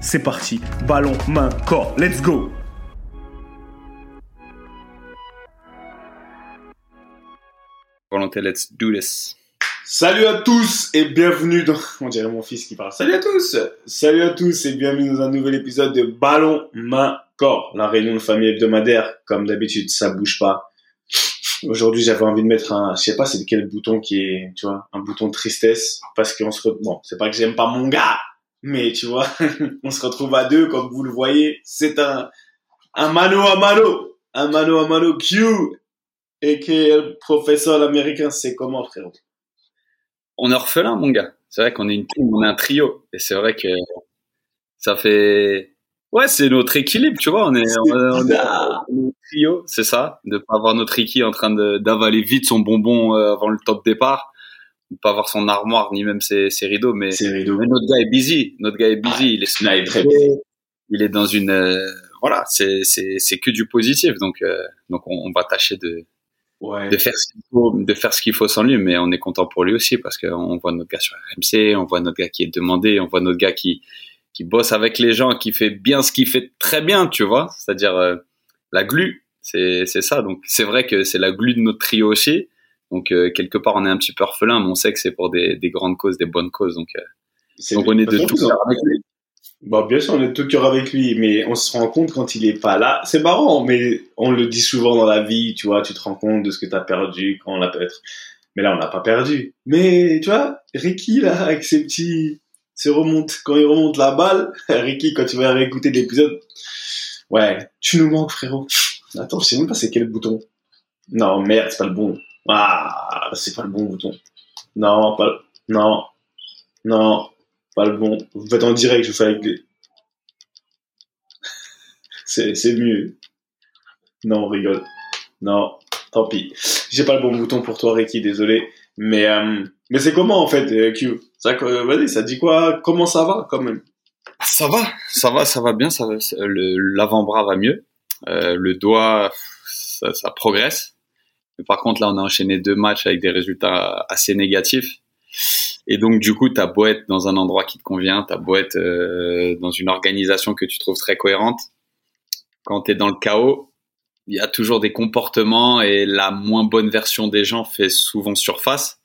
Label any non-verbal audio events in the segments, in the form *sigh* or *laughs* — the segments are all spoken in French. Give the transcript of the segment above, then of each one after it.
c'est parti. Ballon, main, corps. Let's go Volonté, let's do this. Salut à tous et bienvenue dans... *laughs* On dirait mon fils qui parle. Salut à tous Salut à tous et bienvenue dans un nouvel épisode de Ballon, main, corps. La réunion de famille hebdomadaire. Comme d'habitude, ça bouge pas. Aujourd'hui, j'avais envie de mettre un, je sais pas c'est quel bouton qui est, tu vois, un bouton de tristesse parce qu'on se, re- bon, c'est pas que j'aime pas mon gars, mais tu vois, *laughs* on se retrouve à deux comme vous le voyez. C'est un, un mano à mano, un mano à mano Q et que le professeur américain, c'est comment frérot? On est orphelin, mon gars. C'est vrai qu'on est une team, on est un trio. Et c'est vrai que ça fait. Ouais, c'est notre équilibre, tu vois. On est, on on un trio, c'est ça. De pas avoir notre Ricky en train d'avaler vite son bonbon euh, avant le temps de départ. Pas avoir son armoire ni même ses, ses rideaux. Mais, mais notre gars est busy. Notre gars est busy. il est il est très busy. Il est dans une. euh, voilà, c'est c'est c'est que du positif. Donc euh, donc on, on va tâcher de Ouais. de faire ce qu'il faut, de faire ce qu'il faut sans lui, mais on est content pour lui aussi parce qu'on voit notre gars sur RMC, on voit notre gars qui est demandé, on voit notre gars qui qui bosse avec les gens, qui fait bien ce qu'il fait très bien, tu vois, c'est-à-dire euh, la glu, c'est c'est ça. Donc c'est vrai que c'est la glu de notre trio aussi. Donc euh, quelque part on est un petit peu orphelin, mais on sait que c'est pour des, des grandes causes, des bonnes causes. Donc euh, donc on est de tout cœur avec lui. Bon, bien sûr, on est de tout cœur avec lui, mais on se rend compte quand il est pas là. C'est marrant, mais on le dit souvent dans la vie, tu vois, tu te rends compte de ce que tu as perdu quand on l'a peut-être. Mais là, on l'a pas perdu. Mais, tu vois, Ricky, là, avec ses petits, se remonte, quand il remonte la balle, *laughs* Ricky, quand tu vas réécouter l'épisode, ouais, tu nous manques, frérot. Attends, je sais même pas c'est quel bouton. Non, merde, c'est pas le bon. Ah, c'est pas le bon bouton. Non, pas le, non, non, pas le bon. Vous faites en direct, je vous fais avec les. *laughs* C'est, mieux. Non, on rigole. Non, tant pis. J'ai pas le bon bouton pour toi, Ricky, désolé. Mais, euh, mais c'est comment en fait, euh, Q? Ça, euh, ça dit quoi? Comment ça va quand même? Ça va, ça va, ça va bien. L'avant-bras va mieux. Euh, le doigt, ça progresse. Par contre, là, on a enchaîné deux matchs avec des résultats assez négatifs. Et donc, du coup, t'as beau être dans un endroit qui te convient, t'as beau être euh, dans une organisation que tu trouves très cohérente. Quand t'es dans le chaos, il y a toujours des comportements et la moins bonne version des gens fait souvent surface.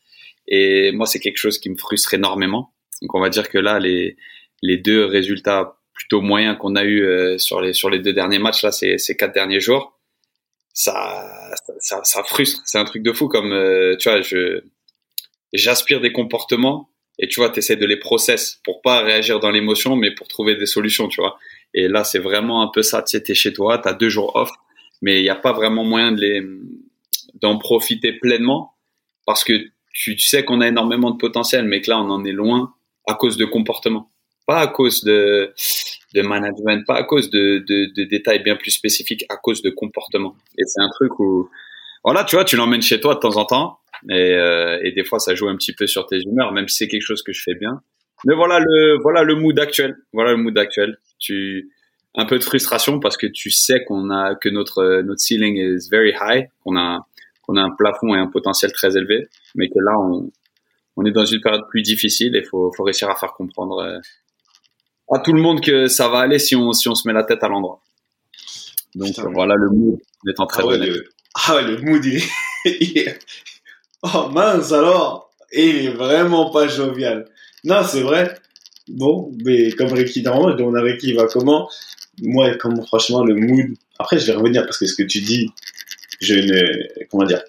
Et moi, c'est quelque chose qui me frustre énormément. Donc, on va dire que là, les, les deux résultats plutôt moyens qu'on a eu euh, sur les sur les deux derniers matchs là ces, ces quatre derniers jours ça ça, ça frustre. C'est un truc de fou comme euh, tu vois je j'aspire des comportements et tu vois tu essaies de les process pour pas réagir dans l'émotion mais pour trouver des solutions tu vois. Et là c'est vraiment un peu ça. Tu sais t'es chez toi t'as deux jours off mais il n'y a pas vraiment moyen de les d'en profiter pleinement parce que tu sais qu'on a énormément de potentiel mais que là on en est loin à cause de comportements. Pas à cause de, de management, pas à cause de, de, de détails bien plus spécifiques, à cause de comportement. Et c'est un truc où, voilà, tu vois, tu l'emmènes chez toi de temps en temps, et, euh, et des fois ça joue un petit peu sur tes humeurs, même si c'est quelque chose que je fais bien. Mais voilà le, voilà le mood actuel, voilà le mood actuel. Tu, un peu de frustration parce que tu sais qu'on a, que notre, notre ceiling is very high, qu'on a, qu'on a un plafond et un potentiel très élevé, mais que là on, on est dans une période plus difficile et faut, faut réussir à faire comprendre euh, à tout le monde que ça va aller si on, si on se met la tête à l'endroit. Donc Putain, voilà le mood en étant très Ah ouais, le- ah ouais, le mood, *laughs* il est, oh mince alors, il est vraiment pas jovial. Non, c'est vrai. Bon, mais comme Ricky, normalement, demande à Ricky, il va comment Moi, comme franchement, le mood. Après, je vais revenir parce que ce que tu dis, je ne. Comment dire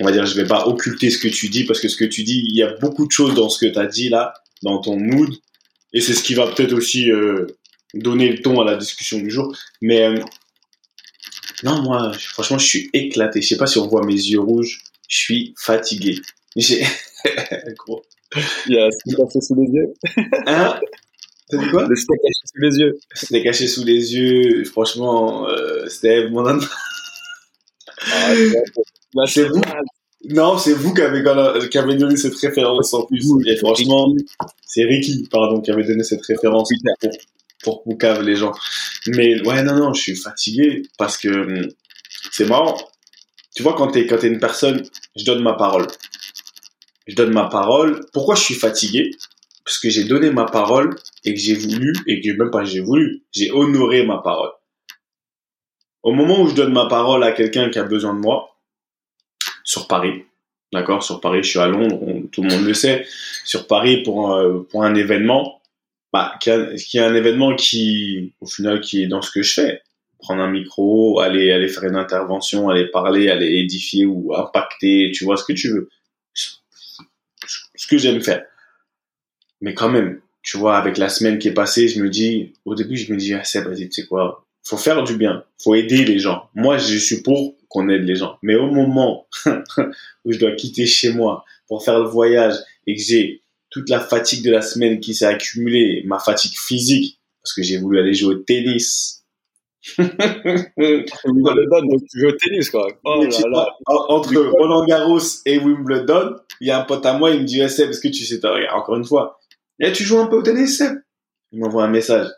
On va dire, je vais pas occulter ce que tu dis parce que ce que tu dis, il y a beaucoup de choses dans ce que tu as dit là, dans ton mood. Et c'est ce qui va peut-être aussi euh, donner le ton à la discussion du jour. Mais euh, non, moi, franchement, je suis éclaté. Je sais pas si on voit mes yeux rouges. Je suis fatigué. J'ai. *laughs* Gros. Il y a ce caché sous les yeux. Hein? T'as dit quoi? Le steak caché sous les yeux. C'était caché sous les yeux. Franchement, euh, Steve, mon ami. Là, C'est vous? Non, c'est vous qui avez, qui avez donné cette référence en plus. Et franchement, c'est Ricky, pardon, qui avait donné cette référence pour, pour Poucave, les gens. Mais ouais, non, non, je suis fatigué parce que hum, c'est marrant. Tu vois, quand t'es, quand t'es une personne, je donne ma parole. Je donne ma parole. Pourquoi je suis fatigué? Parce que j'ai donné ma parole et que j'ai voulu, et que même pas j'ai voulu, j'ai honoré ma parole. Au moment où je donne ma parole à quelqu'un qui a besoin de moi, sur Paris, d'accord, sur Paris, je suis à Londres, on- tout le monde le sait, sur Paris pour, pour un événement, bah, qui, est un événement qui, au final, qui est dans ce que je fais. Prendre un micro, aller, aller faire une intervention, aller parler, aller édifier ou impacter, tu vois ce que tu veux. Ce que j'aime faire. Mais quand même, tu vois, avec la semaine qui est passée, je me dis, au début, je me dis, ah, Seb, vas-y, tu sais quoi, faut faire du bien, faut aider les gens. Moi, je suis pour qu'on aide les gens. Mais au moment *laughs* où je dois quitter chez moi pour faire le voyage et que j'ai toute la fatigue de la semaine qui s'est accumulée, ma fatigue physique, parce que j'ai voulu aller jouer au tennis. *laughs* Wimbledon, donc tu joues au tennis, quoi. Oh là là. Entre Roland Garros et Wimbledon, il y a un pote à moi, il me dit, eh, Seb, est-ce que tu sais, regarde, encore une fois, Eh, tu joues un peu au tennis, Seb? Il m'envoie un message.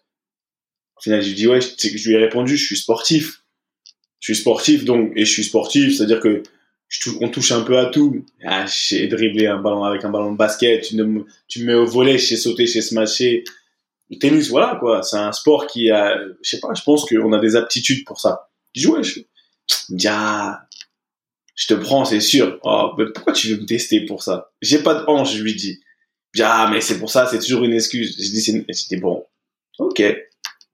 Au final, je lui dis, ouais, je, je lui ai répondu, je suis sportif. Je suis sportif, donc, et je suis sportif, c'est-à-dire que je on touche un peu à tout. Ah, j'ai dribblé un ballon avec un ballon de basket, tu, me- tu me mets au volet, sauter, je sais smasher. Le tennis, voilà, quoi. C'est un sport qui a, je sais pas, je pense qu'on a des aptitudes pour ça. Je dis, ouais, je, dit, ah, je te prends, c'est sûr. Oh, mais pourquoi tu veux me tester pour ça? J'ai pas de hanche, je lui dis. Dit, ah, mais c'est pour ça, c'est toujours une excuse. Je dis, j'étais bon. Ok.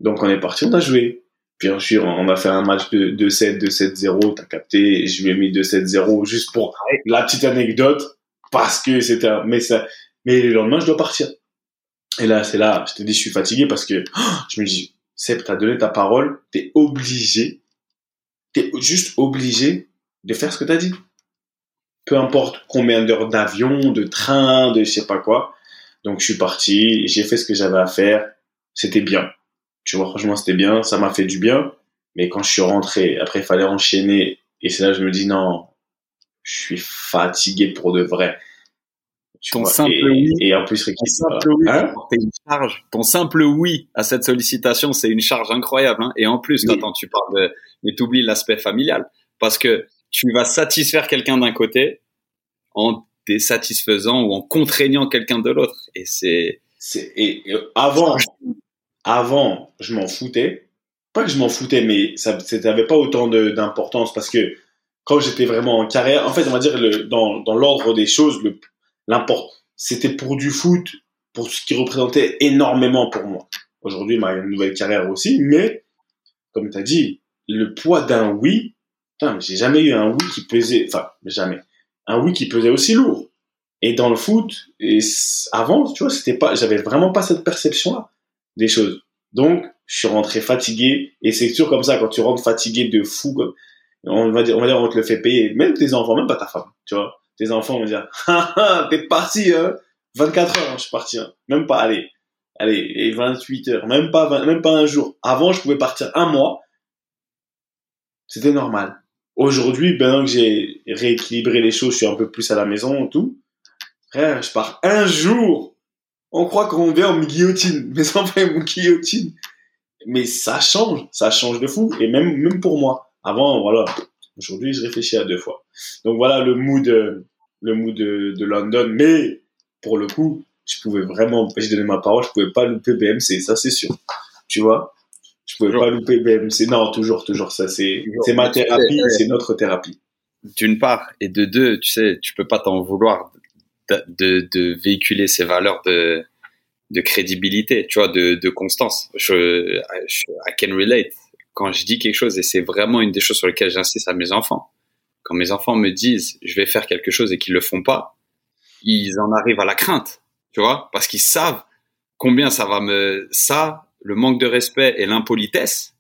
Donc on est parti, on a joué. Puis ensuite, on a fait un match de 2-7, 2-7-0, t'as capté. Je lui ai mis 2-7-0 juste pour la petite anecdote, parce que c'était un... Mais, ça... mais le lendemain, je dois partir. Et là, c'est là, je te dis, je suis fatigué parce que oh, je me dis, Seb, t'as donné ta parole, t'es obligé, t'es juste obligé de faire ce que t'as dit. Peu importe combien d'heures d'avion, de train, de je sais pas quoi. Donc je suis parti, j'ai fait ce que j'avais à faire, c'était bien. Tu vois, franchement, c'était bien, ça m'a fait du bien. Mais quand je suis rentré, après, il fallait enchaîner. Et c'est là que je me dis, non, je suis fatigué pour de vrai. Tu Ton vois, simple et, oui. et en plus, Ton simple oui, Hein c'est une charge. Ton simple oui à cette sollicitation, c'est une charge incroyable. Hein. Et en plus, Oui. attends, tu parles de, mais t'oublies l'aspect familial, parce que tu vas satisfaire quelqu'un d'un côté en désatisfaisant ou en contraignant quelqu'un de l'autre. Et c'est C'est et, et avant, avant, je m'en foutais. Pas que je m'en foutais, mais ça, n'avait pas autant d'importance parce que quand j'étais vraiment en carrière, en fait, on va dire le, dans, dans l'ordre des choses, le, l'import, c'était pour du foot, pour ce qui représentait énormément pour moi. Aujourd'hui, ma nouvelle carrière aussi, mais comme tu as dit, le poids d'un oui, putain, j'ai jamais eu un oui qui pesait, enfin, jamais, un oui qui pesait aussi lourd. Et dans le foot, et avant, tu vois, c'était pas, j'avais vraiment pas cette perception-là des choses. Donc, je suis rentré fatigué, et c'est sûr comme ça, quand tu rentres fatigué de fou, on va dire, on va dire, on te le fait payer, même tes enfants, même pas ta femme, tu vois. Tes enfants vont dire, *laughs* ah, ah, t'es parti, hein, 24 heures, hein, je suis parti, hein. Même pas, allez, allez, et 28 heures, même pas, 20 même pas un jour. Avant, je pouvais partir un mois. C'était normal. Aujourd'hui, maintenant que j'ai rééquilibré les choses, je suis un peu plus à la maison tout. Frère, je pars un jour. On croit qu'on vient, on me guillotine. Mes enfants, ils me guillotine. Mais ça change. Ça change de fou. Et même, même pour moi. Avant, voilà. Aujourd'hui, je réfléchis à deux fois. Donc voilà le mood, euh, le mood de, de London. Mais, pour le coup, je pouvais vraiment, j'ai donné ma parole, je pouvais pas louper BMC. Ça, c'est sûr. Tu vois? Je pouvais Toujours. pas louper BMC. Non, toujours, toujours. Ça, c'est, c'est ma thérapie. Ouais. C'est notre thérapie. d'une part, et de deux, tu sais, tu peux pas t'en vouloir de, véhiculer ces valeurs de, de crédibilité, tu vois, de, de constance. Je, je, I can relate. Quand je dis quelque chose, et c'est vraiment une des choses sur lesquelles j'insiste à mes enfants, quand mes enfants me disent je vais faire quelque chose et qu'ils le font pas, ils en arrivent à la crainte, tu vois, parce qu'ils savent combien ça va me, ça, le manque de respect et l'impolitesse,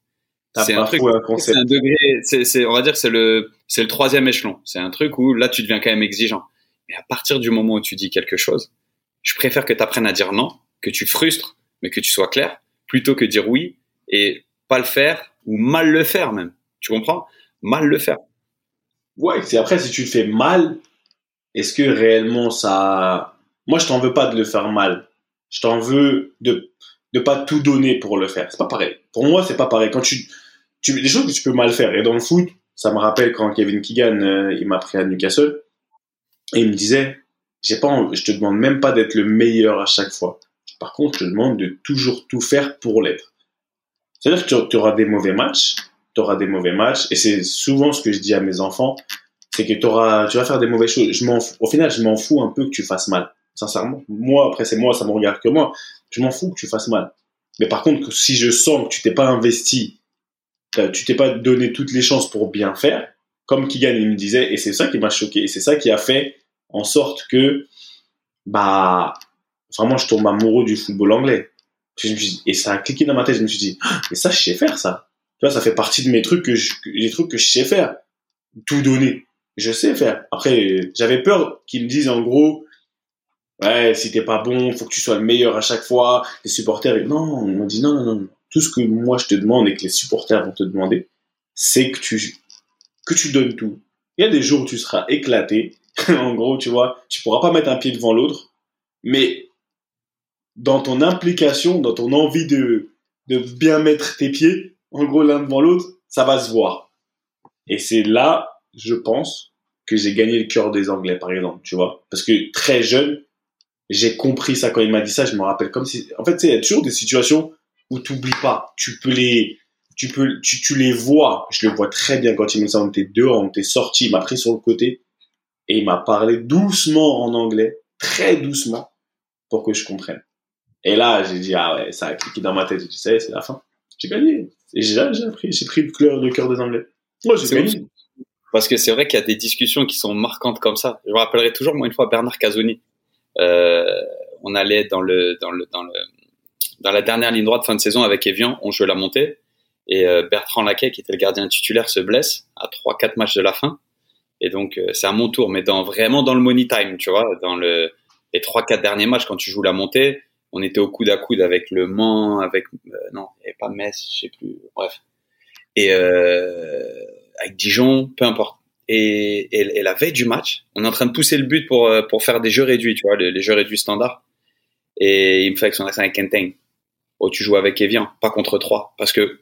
c'est un truc, c'est un degré, c'est, on va dire, c'est le, c'est le troisième échelon. C'est un truc où là, tu deviens quand même exigeant. Mais à partir du moment où tu dis quelque chose, je préfère que tu apprennes à dire non, que tu frustres, mais que tu sois clair, plutôt que dire oui et pas le faire ou mal le faire même. Tu comprends? Mal le faire. Ouais, c'est après si tu le fais mal, est-ce que réellement ça Moi, je t'en veux pas de le faire mal. Je t'en veux de de pas tout donner pour le faire. C'est pas pareil. Pour moi, c'est pas pareil. Quand tu tu des choses que tu peux mal faire et dans le foot, ça me rappelle quand Kevin Keegan euh, il m'a pris à Newcastle et il me disait j'ai pas je te demande même pas d'être le meilleur à chaque fois. Par contre, je te demande de toujours tout faire pour l'être. C'est-à-dire que tu auras des mauvais matchs, tu auras des mauvais matchs et c'est souvent ce que je dis à mes enfants, c'est que auras, tu vas faire des mauvaises choses. Je au final, je m'en fous un peu que tu fasses mal. Sincèrement, moi après c'est moi, ça me regarde que moi. Je m'en fous que tu fasses mal. Mais par contre, si je sens que tu t'es pas investi, tu t'es pas donné toutes les chances pour bien faire, comme Kigan il me disait, et c'est ça qui m'a choqué, et c'est ça qui a fait en sorte que, bah, vraiment, je tombe amoureux du football anglais. Et ça a cliqué dans ma tête, je me suis dit, ah, mais ça, je sais faire ça. Tu vois, ça fait partie de mes trucs que je, les trucs que je sais faire. Tout donner. Je sais faire. Après, j'avais peur qu'ils me disent en gros, ouais, si t'es pas bon, faut que tu sois le meilleur à chaque fois. Les supporters, non, on m'a dit non, non, non. Tout ce que moi je te demande et que les supporters vont te demander, c'est que tu, que tu donnes tout. Il y a des jours où tu seras éclaté. *laughs* en gros, tu vois, tu pourras pas mettre un pied devant l'autre, mais dans ton implication, dans ton envie de, de bien mettre tes pieds, en gros, l'un devant l'autre, ça va se voir. Et c'est là, je pense, que j'ai gagné le cœur des Anglais, par exemple, tu vois. Parce que très jeune, j'ai compris ça quand il m'a dit ça. Je me rappelle comme si, en fait, il y a toujours des situations où tu n'oublies pas. Tu peux les, tu peux, tu, les vois. Je le vois très bien quand il me dit ça. On était dehors, on était sortis. Il m'a pris sur le côté et il m'a parlé doucement en anglais, très doucement, pour que je comprenne. Et là, j'ai dit, ah ouais, ça a cliqué dans ma tête. Tu sais, c'est la fin. J'ai gagné. Et j'ai pris, j'ai pris le cœur, le cœur des Anglais. Moi, j'ai gagné. Parce que c'est vrai qu'il y a des discussions qui sont marquantes comme ça. Je me rappellerai toujours, moi, une fois, Bernard Casoni. Euh, on allait dans le, dans le, dans le, dans la dernière ligne droite fin de saison avec Evian, on jouait la montée. Et euh, Bertrand Laquet, qui était le gardien titulaire, se blesse à 3-4 matchs de la fin. Et donc, euh, c'est à mon tour, mais vraiment dans le money time, tu vois, dans le, les 3-4 derniers matchs, quand tu joues la montée, on était au coude à coude avec Le Mans, avec, non, il n'y avait pas Metz, je sais plus, bref. Et avec Dijon, peu importe. Et, et, la veille du match, on est en train de pousser le but pour, pour faire des jeux réduits, tu vois, les, jeux réduits standards. Et il me fait avec son accent avec Kenteng oh, tu joues avec Evian, pas contre 3. Parce que,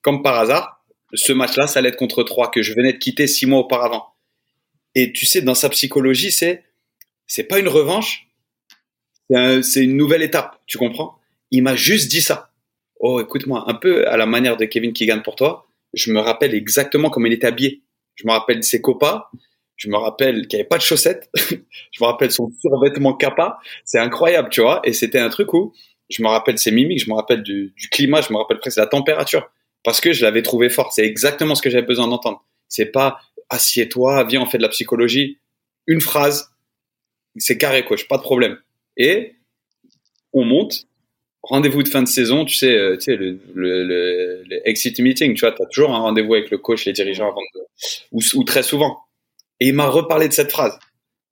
comme par hasard, ce match-là, ça allait être contre 3, que je venais de quitter six mois auparavant. Et tu sais, dans sa psychologie, c'est, c'est pas une revanche, c'est une nouvelle étape, tu comprends? Il m'a juste dit ça. Oh, écoute-moi, un peu à la manière de Kevin Keegan pour toi, je me rappelle exactement comment il était habillé. Je me rappelle ses copas, je me rappelle qu'il n'y avait pas de chaussettes, *laughs* je me rappelle son survêtement capa, c'est incroyable, tu vois, et c'était un truc où je me rappelle ses mimiques, je me rappelle du, climat, je me rappelle presque la température, parce que je l'avais trouvé fort. C'est exactement ce que j'avais besoin d'entendre. C'est pas assieds-toi, viens, on fait de la psychologie. Une phrase, c'est carré coach, pas de problème. Et on monte. Rendez-vous de fin de saison, tu sais, euh, tu sais le, exit meeting, tu vois, tu as toujours un rendez-vous avec le coach, les dirigeants avant de, ou, très souvent. Et il m'a reparlé de cette phrase.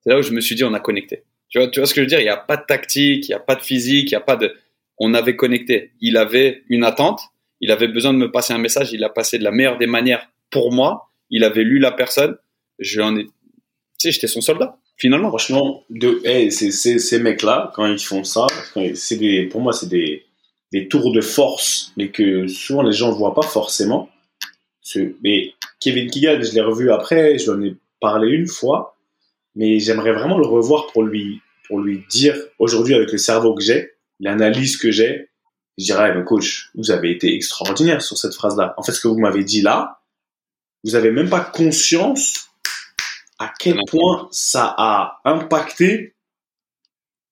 C'est là où je me suis dit, on a connecté. Tu vois, tu vois ce que je veux dire? Il n'y a pas de tactique, il n'y a pas de physique, il n'y a pas de on avait connecté. Il avait une attente, il avait besoin de me passer un message, il a passé de la meilleure des manières pour moi. Il avait lu la personne, je ai, tu sais, j'étais son soldat. Finalement. Franchement, de, hey, ces mecs-là, quand ils font ça, des, pour moi, c'est des, des tours de force, mais que souvent les gens ne voient pas forcément. Mais Kevin Keegan, je l'ai revu après, je lui en ai parlé une fois, mais j'aimerais vraiment le revoir pour lui, pour lui dire aujourd'hui avec le cerveau que j'ai, l'analyse que j'ai, je dirais, mais coach, vous avez été extraordinaire sur cette phrase-là. En fait, ce que vous m'avez dit là, vous avez même pas conscience à quel point ça a impacté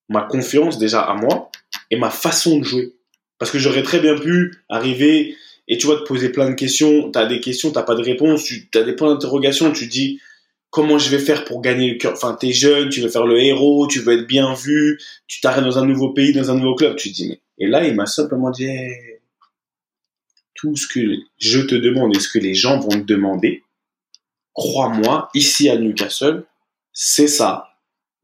ma confiance déjà à moi et ma façon de jouer. Parce que j'aurais très bien pu arriver et tu vois te poser plein de questions, tu as des questions, t'as pas de réponse, tu as des points d'interrogation, tu dis comment je vais faire pour gagner le cœur? Enfin, t'es jeune, tu veux faire le héros, tu veux être bien vu, tu t'arrêtes dans un nouveau pays, dans un nouveau club, tu te dis mais et là il m'a simplement dit hey, tout ce que je te demande et ce que les gens vont te demander, crois-moi, ici à Newcastle, c'est ça.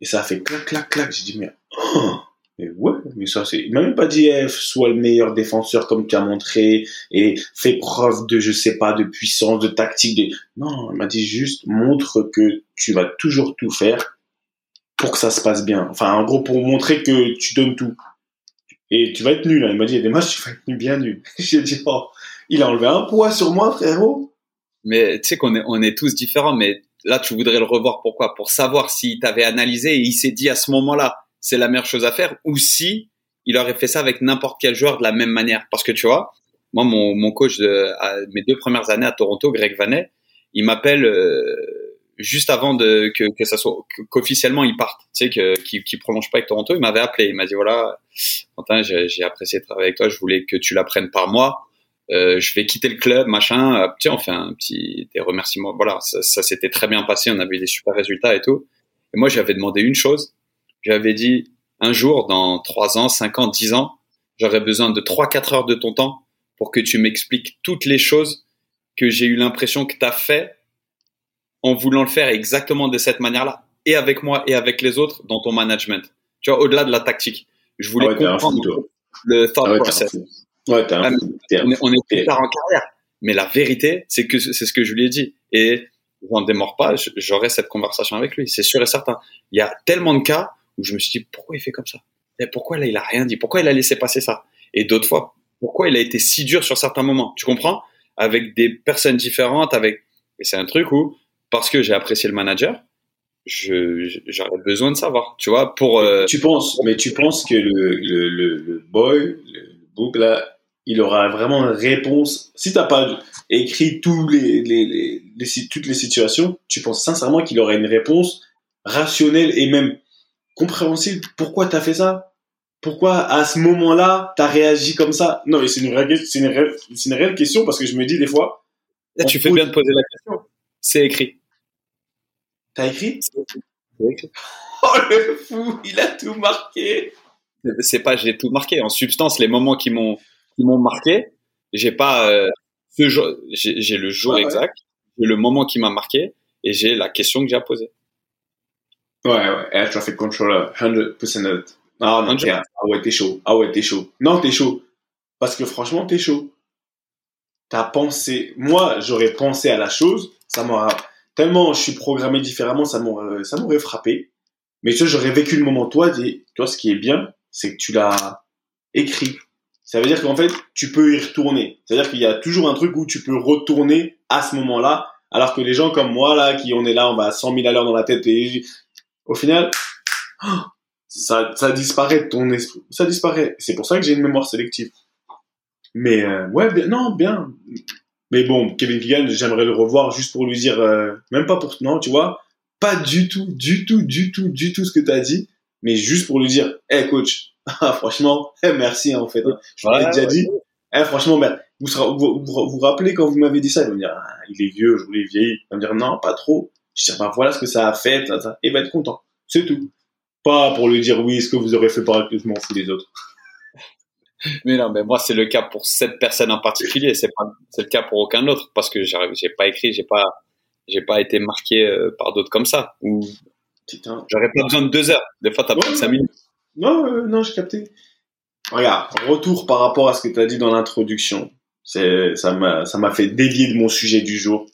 Et ça fait clac, clac, clac. J'ai dit, mais, oh, mais ouais, mais ça, c'est, il m'a même pas dit, eh, sois le meilleur défenseur comme tu as montré et fais preuve de, je sais pas, de puissance, de tactique. De... Non, il m'a dit juste, montre que tu vas toujours tout faire pour que ça se passe bien. Enfin, en gros, pour montrer que tu donnes tout. Et tu vas être nul. Hein. Il m'a dit, il y a des matchs, tu vas être bien nul. *laughs* J'ai dit, oh, il a enlevé un poids sur moi, frérot. Mais tu sais qu'on est, on est tous différents, mais là, tu voudrais le revoir. Pourquoi? Pour savoir s'il t'avait analysé et il s'est dit à ce moment-là, c'est la meilleure chose à faire, ou si il aurait fait ça avec n'importe quel joueur de la même manière. Parce que tu vois, moi, mon, mon coach de mes deux premières années à Toronto, Greg Vanet, il m'appelle euh, juste avant de que, que ça soit qu'officiellement il parte, tu sais, que qui, prolonge pas avec Toronto. Il m'avait appelé, il m'a dit voilà, Quentin, j'ai apprécié de travailler avec toi, je voulais que tu l'apprennes par moi euh, je vais quitter le club, machin. Euh, tiens, on fait un petit des remerciements. Voilà, ça, ça s'était très bien passé, on avait eu des super résultats et tout. Et moi, j'avais demandé une chose. J'avais dit un jour, dans trois ans, cinq ans, dix ans, j'aurais besoin de trois, quatre heures de ton temps pour que tu m'expliques toutes les choses que j'ai eu l'impression que tu as fait en voulant le faire exactement de cette manière-là, et avec moi et avec les autres dans ton management. Tu vois, au-delà de la tactique. Je voulais Ah ouais, comprendre fou, le thought Ah ouais, process. Ouais, t'es un mais fou. T'es un on est, fou. on est T'es- plus tard en carrière. Mais la vérité, c'est que c'est ce que je lui ai dit. Et j'en démords pas, j- j'aurai cette conversation avec lui. C'est sûr et certain. Il y a tellement de cas où je me suis dit, pourquoi il fait comme ça? Et pourquoi là, il a rien dit? Pourquoi il a laissé passer ça? Et d'autres fois, pourquoi il a été si dur sur certains moments? Tu comprends? Avec des personnes différentes, avec, et c'est un truc où, parce que j'ai apprécié le manager, j'aurais besoin de savoir, tu vois, pour, euh, Tu penses, mais tu penses que le, le, le, le boy, le, book là, il aura vraiment une réponse. Si t'as pas écrit tous les, les, les, les si- toutes les situations, tu penses sincèrement qu'il aurait une réponse rationnelle et même compréhensible. Pourquoi t'as fait ça? Pourquoi à ce moment-là t'as réagi comme ça? Non, mais c'est une, réelle- c'est une, réelle- c'est une réelle question parce que je me dis des fois, là, tu fais bien de poser la question. C'est écrit. T'as écrit. *laughs* Oh le fou, il a tout marqué. c'est pas j'ai tout marqué en substance les moments qui m'ont qui m'ont marqué j'ai pas euh, ce jour j'ai le jour Ouais, ouais. exact j'ai le moment qui m'a marqué et j'ai la question que j'ai à poser Ouais, ouais, air traffic controller, 100% it. Ah non, 100%. t'es- ah ouais, t'es chaud. Ah ouais, t'es chaud. Non, t'es chaud. Parce que franchement, t'es chaud. T'as pensé, moi, j'aurais pensé à la chose, ça m'aura, tellement je suis programmé différemment, ça m'aurait, m'aurait frappé. Mais tu vois, j'aurais vécu le moment. Toi, t'es- toi, ce qui est bien, c'est que tu l'as écrit. Ça veut dire qu'en fait, tu peux y retourner. C'est-à-dire qu'il y a toujours un truc où tu peux retourner à ce moment-là, alors que les gens comme moi, là, qui on est là, on va à 100 000 à l'heure dans la tête et au final, *gasps* ça, ça disparaît de ton esprit. Ça disparaît. C'est pour ça que j'ai une mémoire sélective. Mais euh, ouais, bien, non, bien. Mais bon, Kevin Keegan, j'aimerais le revoir juste pour lui dire, euh, même pas pour, non, tu vois, pas du tout, du tout, du tout, du tout ce que tu as dit, mais juste pour lui dire, hey coach, *laughs* ah, franchement, *laughs* merci hein, en fait. Je vous l'ai déjà ouais. dit. Eh, franchement, ben, vous, sera- vous, vous, vous rappelez quand vous m'avez dit ça, il va me dire, ah, il est vieux, je voulais vieillir. Il va me dire, non, pas trop. Je dis, bah, voilà ce que ça a fait, ça, ça. et il va être content. C'est tout. Pas pour lui dire, oui, ce que vous aurez fait par que je m'en fous des autres. Mais non mais moi c'est le cas pour cette personne en particulier c'est pas c'est le cas pour aucun autre parce que j'ai pas écrit j'ai pas j'ai pas été marqué euh, par d'autres comme ça ou j'aurais pas besoin de deux heures des fois t'as Ouais, besoin de cinq minutes Non, euh, non, j'ai capté. Regarde, retour par rapport à ce que tu as dit dans l'introduction. C'est, ça m'a, ça m'a fait dévier de mon sujet du jour.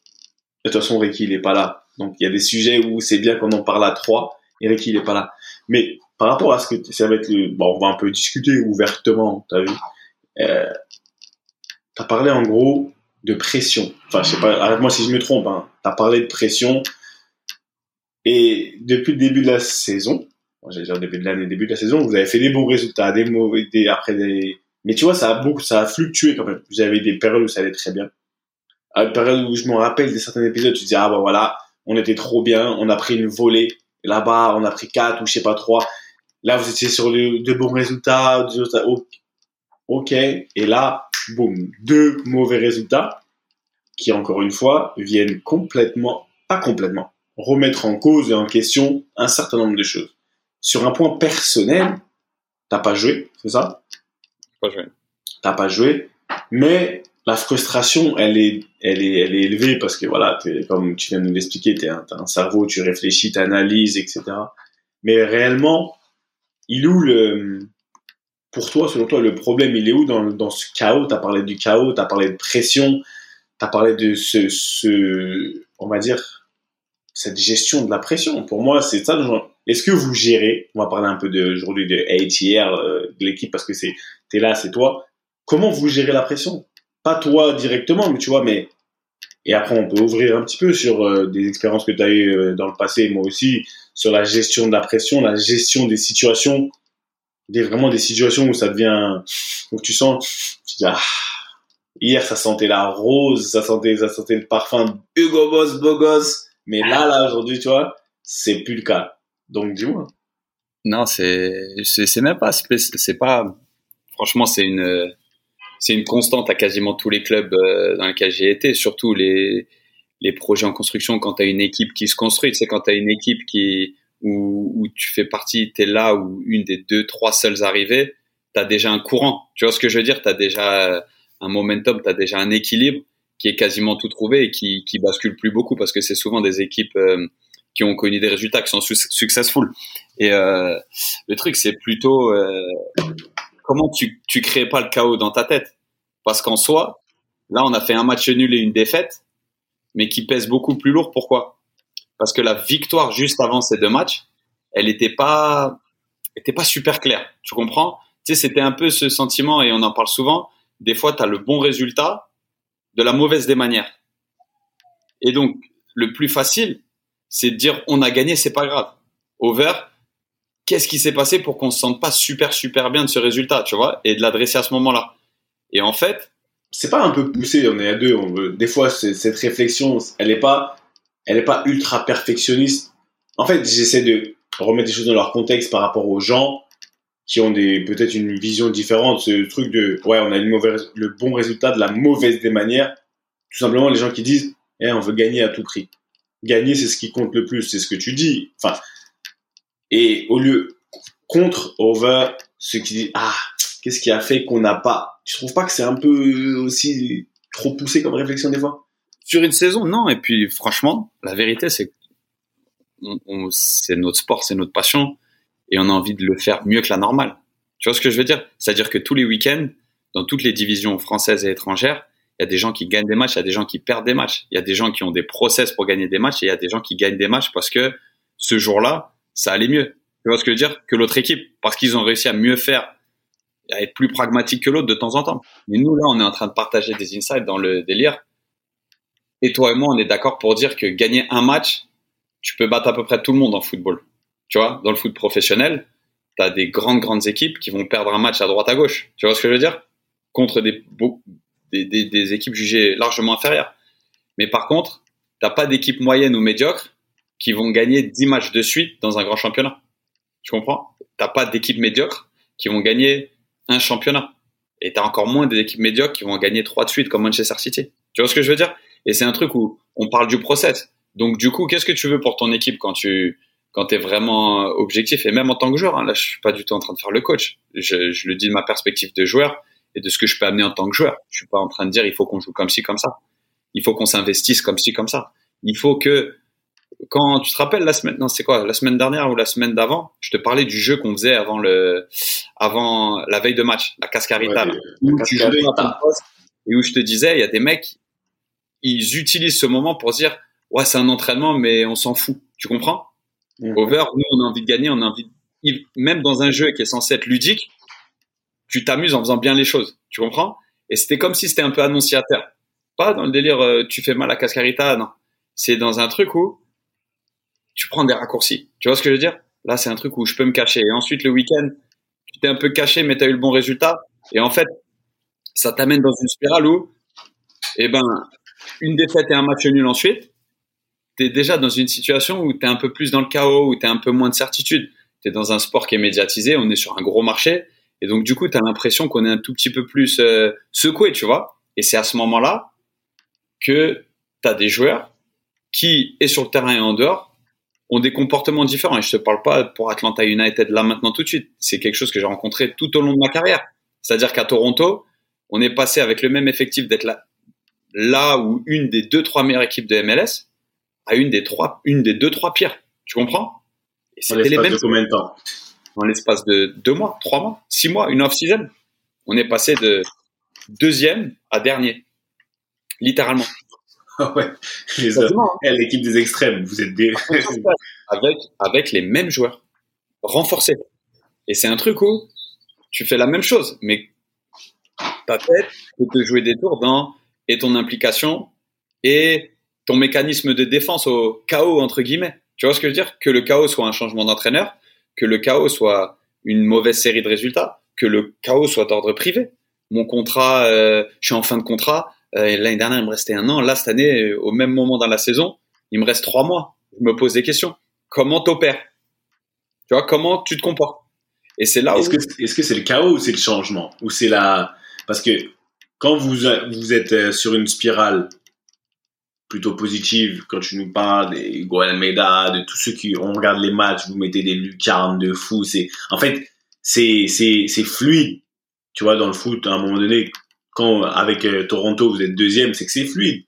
De toute façon, Ricky, il est pas là. Donc, il y a des sujets où c'est bien qu'on en parle à trois, et Ricky, il est pas là. Mais, par rapport à ce que, ça va être le, bon, on va un peu discuter ouvertement, t'as vu. Euh, t'as parlé en gros de pression. Enfin, je sais pas, arrête-moi si je me trompe, hein. T'as parlé de pression. Et depuis le début de la saison, Bon, j'allais dire début de l'année, début de la saison, vous avez fait des bons résultats, des mauvais, des, après des, mais tu vois, ça a beaucoup, ça a fluctué quand même. Vous avez des périodes où ça allait très bien. À une période où je me rappelle de certains épisodes, tu dis, ah bah voilà, on était trop bien, on a pris une volée. Là-bas, on a pris quatre ou je sais pas trois. Là, vous étiez sur de bons résultats. Ok. Et là, boum, deux mauvais résultats qui, encore une fois, viennent complètement, pas complètement, remettre en cause et en question un certain nombre de choses. Sur un point personnel, t'as pas joué, c'est ça? Pas joué. T'as pas joué, mais la frustration, elle est, elle est, elle est élevée parce que voilà, comme tu viens de nous l'expliquer, tu as un cerveau, tu réfléchis, tu analyses, etc. Mais réellement, il est où le, pour toi, selon toi, le problème, il est où dans, dans ce chaos? Tu as parlé du chaos, tu as parlé de pression, tu as parlé de ce, ce, on va dire, cette gestion de la pression. Pour moi, c'est ça. Est-ce que vous gérez? On va parler un peu aujourd'hui de ATR, euh, de l'équipe, parce que c'est, t'es là, c'est toi. Comment vous gérez la pression? Pas toi directement, mais tu vois, mais et après on peut ouvrir un petit peu sur euh, des expériences que tu as eues euh, dans le passé, moi aussi, sur la gestion de la pression, la gestion des situations, des vraiment des situations où ça devient, où tu sens, tu dis, ah, hier ça sentait la rose, ça sentait, ça sentait le parfum Hugo Boss, beau gosse, mais là, là aujourd'hui, tu vois, c'est plus le cas. Donc dis-moi. Non, c'est, c'est même pas, c'est pas, franchement, c'est une c'est une constante à quasiment tous les clubs euh, dans lesquels j'ai été, surtout les, les projets en construction quand tu as une équipe qui se construit, c'est quand tu as une équipe qui où, où tu fais partie, tu es là ou une des deux, trois seules arrivées, tu as déjà un courant. Tu vois ce que je veux dire? Tu as déjà un momentum, tu as déjà un équilibre qui est quasiment tout trouvé et qui, qui bascule plus beaucoup parce que c'est souvent des équipes euh, qui ont connu des résultats qui sont successful. Et euh, le truc, c'est plutôt euh, comment tu, tu crées pas le chaos dans ta tête? Parce qu'en soi, là, on a fait un match nul et une défaite, mais qui pèse beaucoup plus lourd. Pourquoi? Parce que la victoire juste avant ces deux matchs, elle n'était pas, était pas super claire. Tu comprends? Tu sais, c'était un peu ce sentiment, et on en parle souvent. Des fois, tu as le bon résultat de la mauvaise des manières. Et donc, le plus facile, c'est de dire on a gagné, c'est pas grave. Over, qu'est-ce qui s'est passé pour qu'on se sente pas super super bien de ce résultat, tu vois, et de l'adresser à ce moment-là? Et en fait, c'est pas un peu poussé, on est à deux, on veut. Des fois, cette réflexion, elle est pas, elle est pas ultra perfectionniste. En fait, j'essaie de remettre les choses dans leur contexte par rapport aux gens qui ont peut-être une vision différente. Ce truc de, ouais, on a une mauvaise, le bon résultat de la mauvaise des manières. Tout simplement, les gens qui disent, eh, on veut gagner à tout prix. Gagner, c'est ce qui compte le plus, c'est ce que tu dis. Enfin, et au lieu contre over ceux qui disent ah qu'est-ce qui a fait qu'on n'a pas tu trouves pas que c'est un peu aussi trop poussé comme réflexion des fois? Sur une saison non et puis franchement la vérité c'est on, c'est notre sport c'est notre passion et on a envie de le faire mieux que la normale. Tu vois ce que je veux dire? C'est à dire que tous les week-ends dans toutes les divisions françaises et étrangères il y a des gens qui gagnent des matchs il y a des gens qui perdent des matchs il y a des gens qui ont des process pour gagner des matchs et il y a des gens qui gagnent des matchs parce que ce jour-là ça allait mieux. Tu vois ce que je veux dire? Que l'autre équipe, parce qu'ils ont réussi à mieux faire, à être plus pragmatique que l'autre de temps en temps. Mais nous, là, on est en train de partager des insights dans le délire. Et toi et moi, on est d'accord pour dire que gagner un match, tu peux battre à peu près tout le monde en football. Tu vois, dans le foot professionnel, tu as des grandes, grandes équipes qui vont perdre un match à droite, à gauche. Tu vois ce que je veux dire? Contre des, des, équipes jugées largement inférieures. Mais par contre, t'as pas d'équipe moyenne ou médiocre qui vont gagner 10 matchs de suite dans un grand championnat. Tu comprends? T'as pas d'équipes médiocres qui vont gagner un championnat. Et t'as encore moins d'équipes médiocres qui vont gagner trois de suite comme Manchester City. Tu vois ce que je veux dire? Et c'est un truc où on parle du process. Donc du coup, qu'est-ce que tu veux pour ton équipe quand tu quand t'es vraiment objectif? Et même en tant que joueur hein, Là, je suis pas du tout en train de faire le coach. Je, je le dis de ma perspective de joueur et de ce que je peux amener en tant que joueur. Je suis pas en train de dire il faut qu'on joue comme ci comme ça. Il faut qu'on s'investisse comme ci comme ça. Il faut que quand tu te rappelles la semaine, non, c'est quoi, la semaine dernière ou la semaine d'avant, je te parlais du jeu qu'on faisait avant le, avant la veille de match, la cascarita, où tu jouais et où je te disais, il y a des mecs, ils utilisent ce moment pour dire, ouais, c'est un entraînement, mais on s'en fout. Tu comprends? Over, nous, on a envie de gagner, on a envie, de... même dans un jeu qui est censé être ludique, tu t'amuses en faisant bien les choses. Tu comprends? Et c'était comme si c'était un peu annonciateur. Pas dans le délire, euh, tu fais mal à Cascarita, non. C'est dans un truc où, tu prends des raccourcis. Tu vois ce que je veux dire? Là, c'est un truc où je peux me cacher. Et ensuite, le week-end, tu t'es un peu caché, mais tu as eu le bon résultat. Et en fait, ça t'amène dans une spirale où, eh ben, une défaite et un match nul ensuite, tu es déjà dans une situation où tu es un peu plus dans le chaos, où tu as un peu moins de certitude. Tu es dans un sport qui est médiatisé, on est sur un gros marché. Et donc, du coup, tu as l'impression qu'on est un tout petit peu plus euh, secoué, tu vois. Et c'est à ce moment-là que tu as des joueurs qui, et sur le terrain et en dehors, ont des comportements différents. Et je te parle pas pour Atlanta United là maintenant tout de suite. C'est quelque chose que j'ai rencontré tout au long de ma carrière. C'est-à-dire qu'à Toronto, on est passé avec le même effectif d'être là, là où une des deux, trois meilleures équipes de MLS à une des trois, une des deux, trois pires. Tu comprends? Et c'était les mêmes. De combien de temps? Dans l'espace de deux mois, trois mois, six mois, une off-season. On est passé de deuxième à dernier. Littéralement. Ah *laughs* ouais. L'équipe des extrêmes, vous êtes des... *laughs* avec, avec les mêmes joueurs. Renforcés. Et c'est un truc où tu fais la même chose, mais ta tête peut te jouer des tours dans et ton implication et ton mécanisme de défense au chaos, entre guillemets. Tu vois ce que je veux dire? Que le chaos soit un changement d'entraîneur, que le chaos soit une mauvaise série de résultats, que le chaos soit d'ordre privé. Mon contrat, euh, je suis en fin de contrat. Euh, L'année dernière, il me restait un an. Là, cette année, au même moment dans la saison, il me reste trois mois. Je me pose des questions. Comment t'opères? Tu vois, comment tu te comportes? Et c'est là est-ce Que, est-ce que c'est le chaos ou c'est le changement? Ou c'est la... Parce que quand vous, vous êtes euh, sur une spirale plutôt positive, quand tu nous parles des Guadalmeda, de tous ceux qui, on regarde les matchs, vous mettez des lucarnes de fou, c'est, en fait, c'est, c'est, c'est fluide. Tu vois, dans le foot, à un moment donné, quand avec euh, Toronto, vous êtes deuxième, c'est que c'est fluide.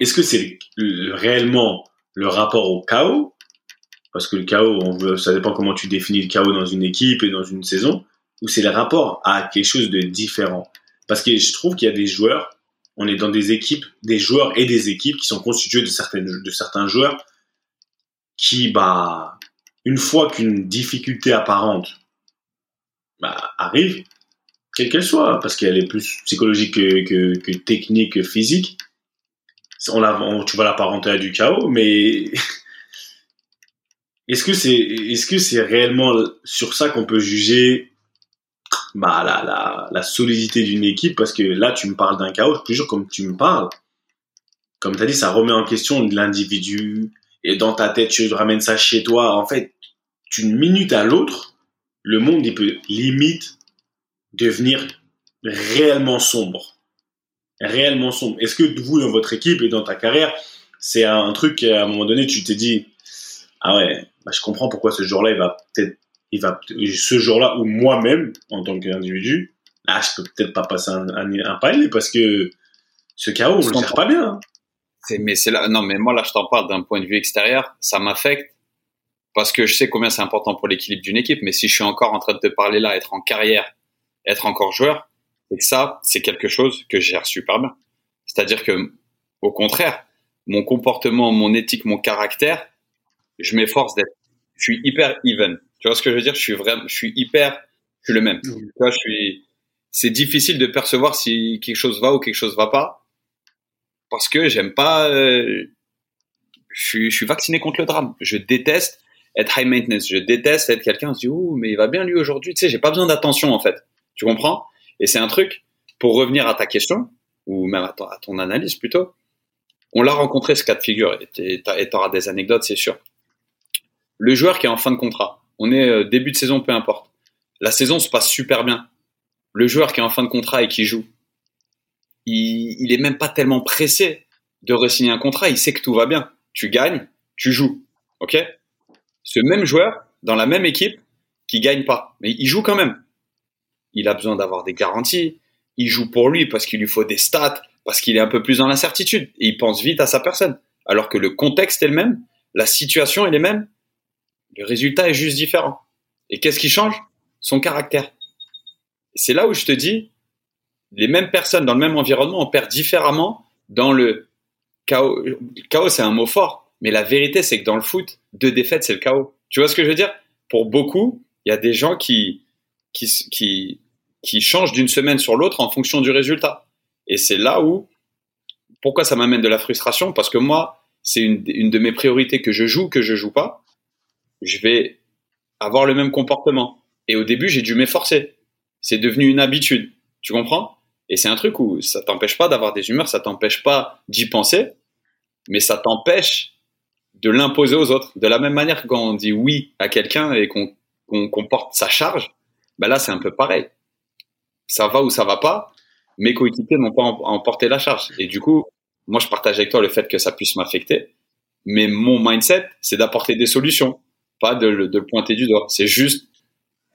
Est-ce que c'est réellement le rapport au chaos? Parce que le chaos, on ça dépend comment tu définis le chaos dans une équipe et dans une saison, ou c'est le rapport à quelque chose de différent? Parce que je trouve qu'il y a des joueurs, on est dans des équipes, des joueurs et des équipes qui sont constituées de, certaines, de certains joueurs qui, bah, une fois qu'une difficulté apparente bah, arrive, quelle qu'elle soit, parce qu'elle est plus psychologique que, que, technique, que physique, on la, tu vas l'apparenter à du chaos, mais *laughs* est-ce que c'est est-ce que réellement sur ça qu'on peut juger bah, la, la, la solidité d'une équipe? Parce que là, tu me parles d'un chaos, toujours comme tu me parles. Comme tu as dit, ça remet en question l'individu et dans ta tête, tu ramènes ça chez toi. En fait, d'une minute à l'autre, le monde, il peut limite devenir réellement sombre. Réellement sombre. Est-ce que vous, dans votre équipe et dans ta carrière, c'est un truc à un moment donné, tu t'es dit, ah ouais, bah, je comprends pourquoi ce jour-là, il va peut-être il va ce jour-là ou moi-même en tant qu'individu, là je peux peut-être pas passer un, un, palier parce que ce chaos on le gère pas bien. Mais c'est là non mais moi là je t'en parle d'un point de vue extérieur, ça m'affecte parce que je sais combien c'est important pour l'équilibre d'une équipe mais si je suis encore en train de te parler là être en carrière, être encore joueur, et ça c'est quelque chose que je gère super bien. C'est-à-dire que au contraire, mon comportement, mon éthique, mon caractère, je m'efforce d'être je suis hyper even tu vois ce que je veux dire? Je suis vraiment, je suis hyper, je suis le même. Tu vois, je suis. C'est difficile de percevoir si quelque chose va ou quelque chose va pas, parce que j'aime pas. Euh, je, suis, je suis vacciné contre le drame. Je déteste être high maintenance. Je déteste être quelqu'un qui se dit ouh mais il va bien lui aujourd'hui. Tu sais, j'ai pas besoin d'attention en fait. Tu comprends? Et c'est un truc pour revenir à ta question ou même à ton, analyse plutôt. On l'a rencontré ce cas de figure et tu auras des anecdotes, c'est sûr. Le joueur qui est en fin de contrat, on est euh, début de saison, peu importe. La saison se passe super bien. Le joueur qui est en fin de contrat et qui joue, il, il est même pas tellement pressé de re-signer un contrat. Il sait que tout va bien. Tu gagnes, tu joues. OK? Ce même joueur, dans la même équipe, qui gagne pas, mais il joue quand même. Il a besoin d'avoir des garanties. Il joue pour lui parce qu'il lui faut des stats, parce qu'il est un peu plus dans l'incertitude. Et il pense vite à sa personne. Alors que le contexte est le même, la situation est la même, le résultat est juste différent. Et qu'est-ce qui change? Son caractère. C'est là où je te dis, les mêmes personnes dans le même environnement opèrent différemment dans le chaos. Le chaos, c'est un mot fort, mais la vérité, c'est que dans le foot, deux défaites, c'est le chaos. Tu vois ce que je veux dire? Pour beaucoup, il y a des gens qui, qui, qui, qui changent d'une semaine sur l'autre en fonction du résultat. Et c'est là où, pourquoi ça m'amène de la frustration? Parce que moi, c'est une, une de mes priorités que je joue, que je joue pas je vais avoir le même comportement. Et au début, j'ai dû m'efforcer. C'est devenu une habitude. Tu comprends? Et c'est un truc où ça t'empêche pas d'avoir des humeurs, ça t'empêche pas d'y penser. mais ça t'empêche de l'imposer aux autres. De la même manière que quand on dit oui à quelqu'un et qu'on qu'on porte sa charge, ben là c'est un peu pareil. Ça va ou ça va pas, mes coéquipiers n'ont pas emporté la charge. Et du coup, moi je partage avec toi le fait que ça puisse m'affecter, mais mon mindset c'est d'apporter des solutions, pas de, le pointer du doigt. C'est juste,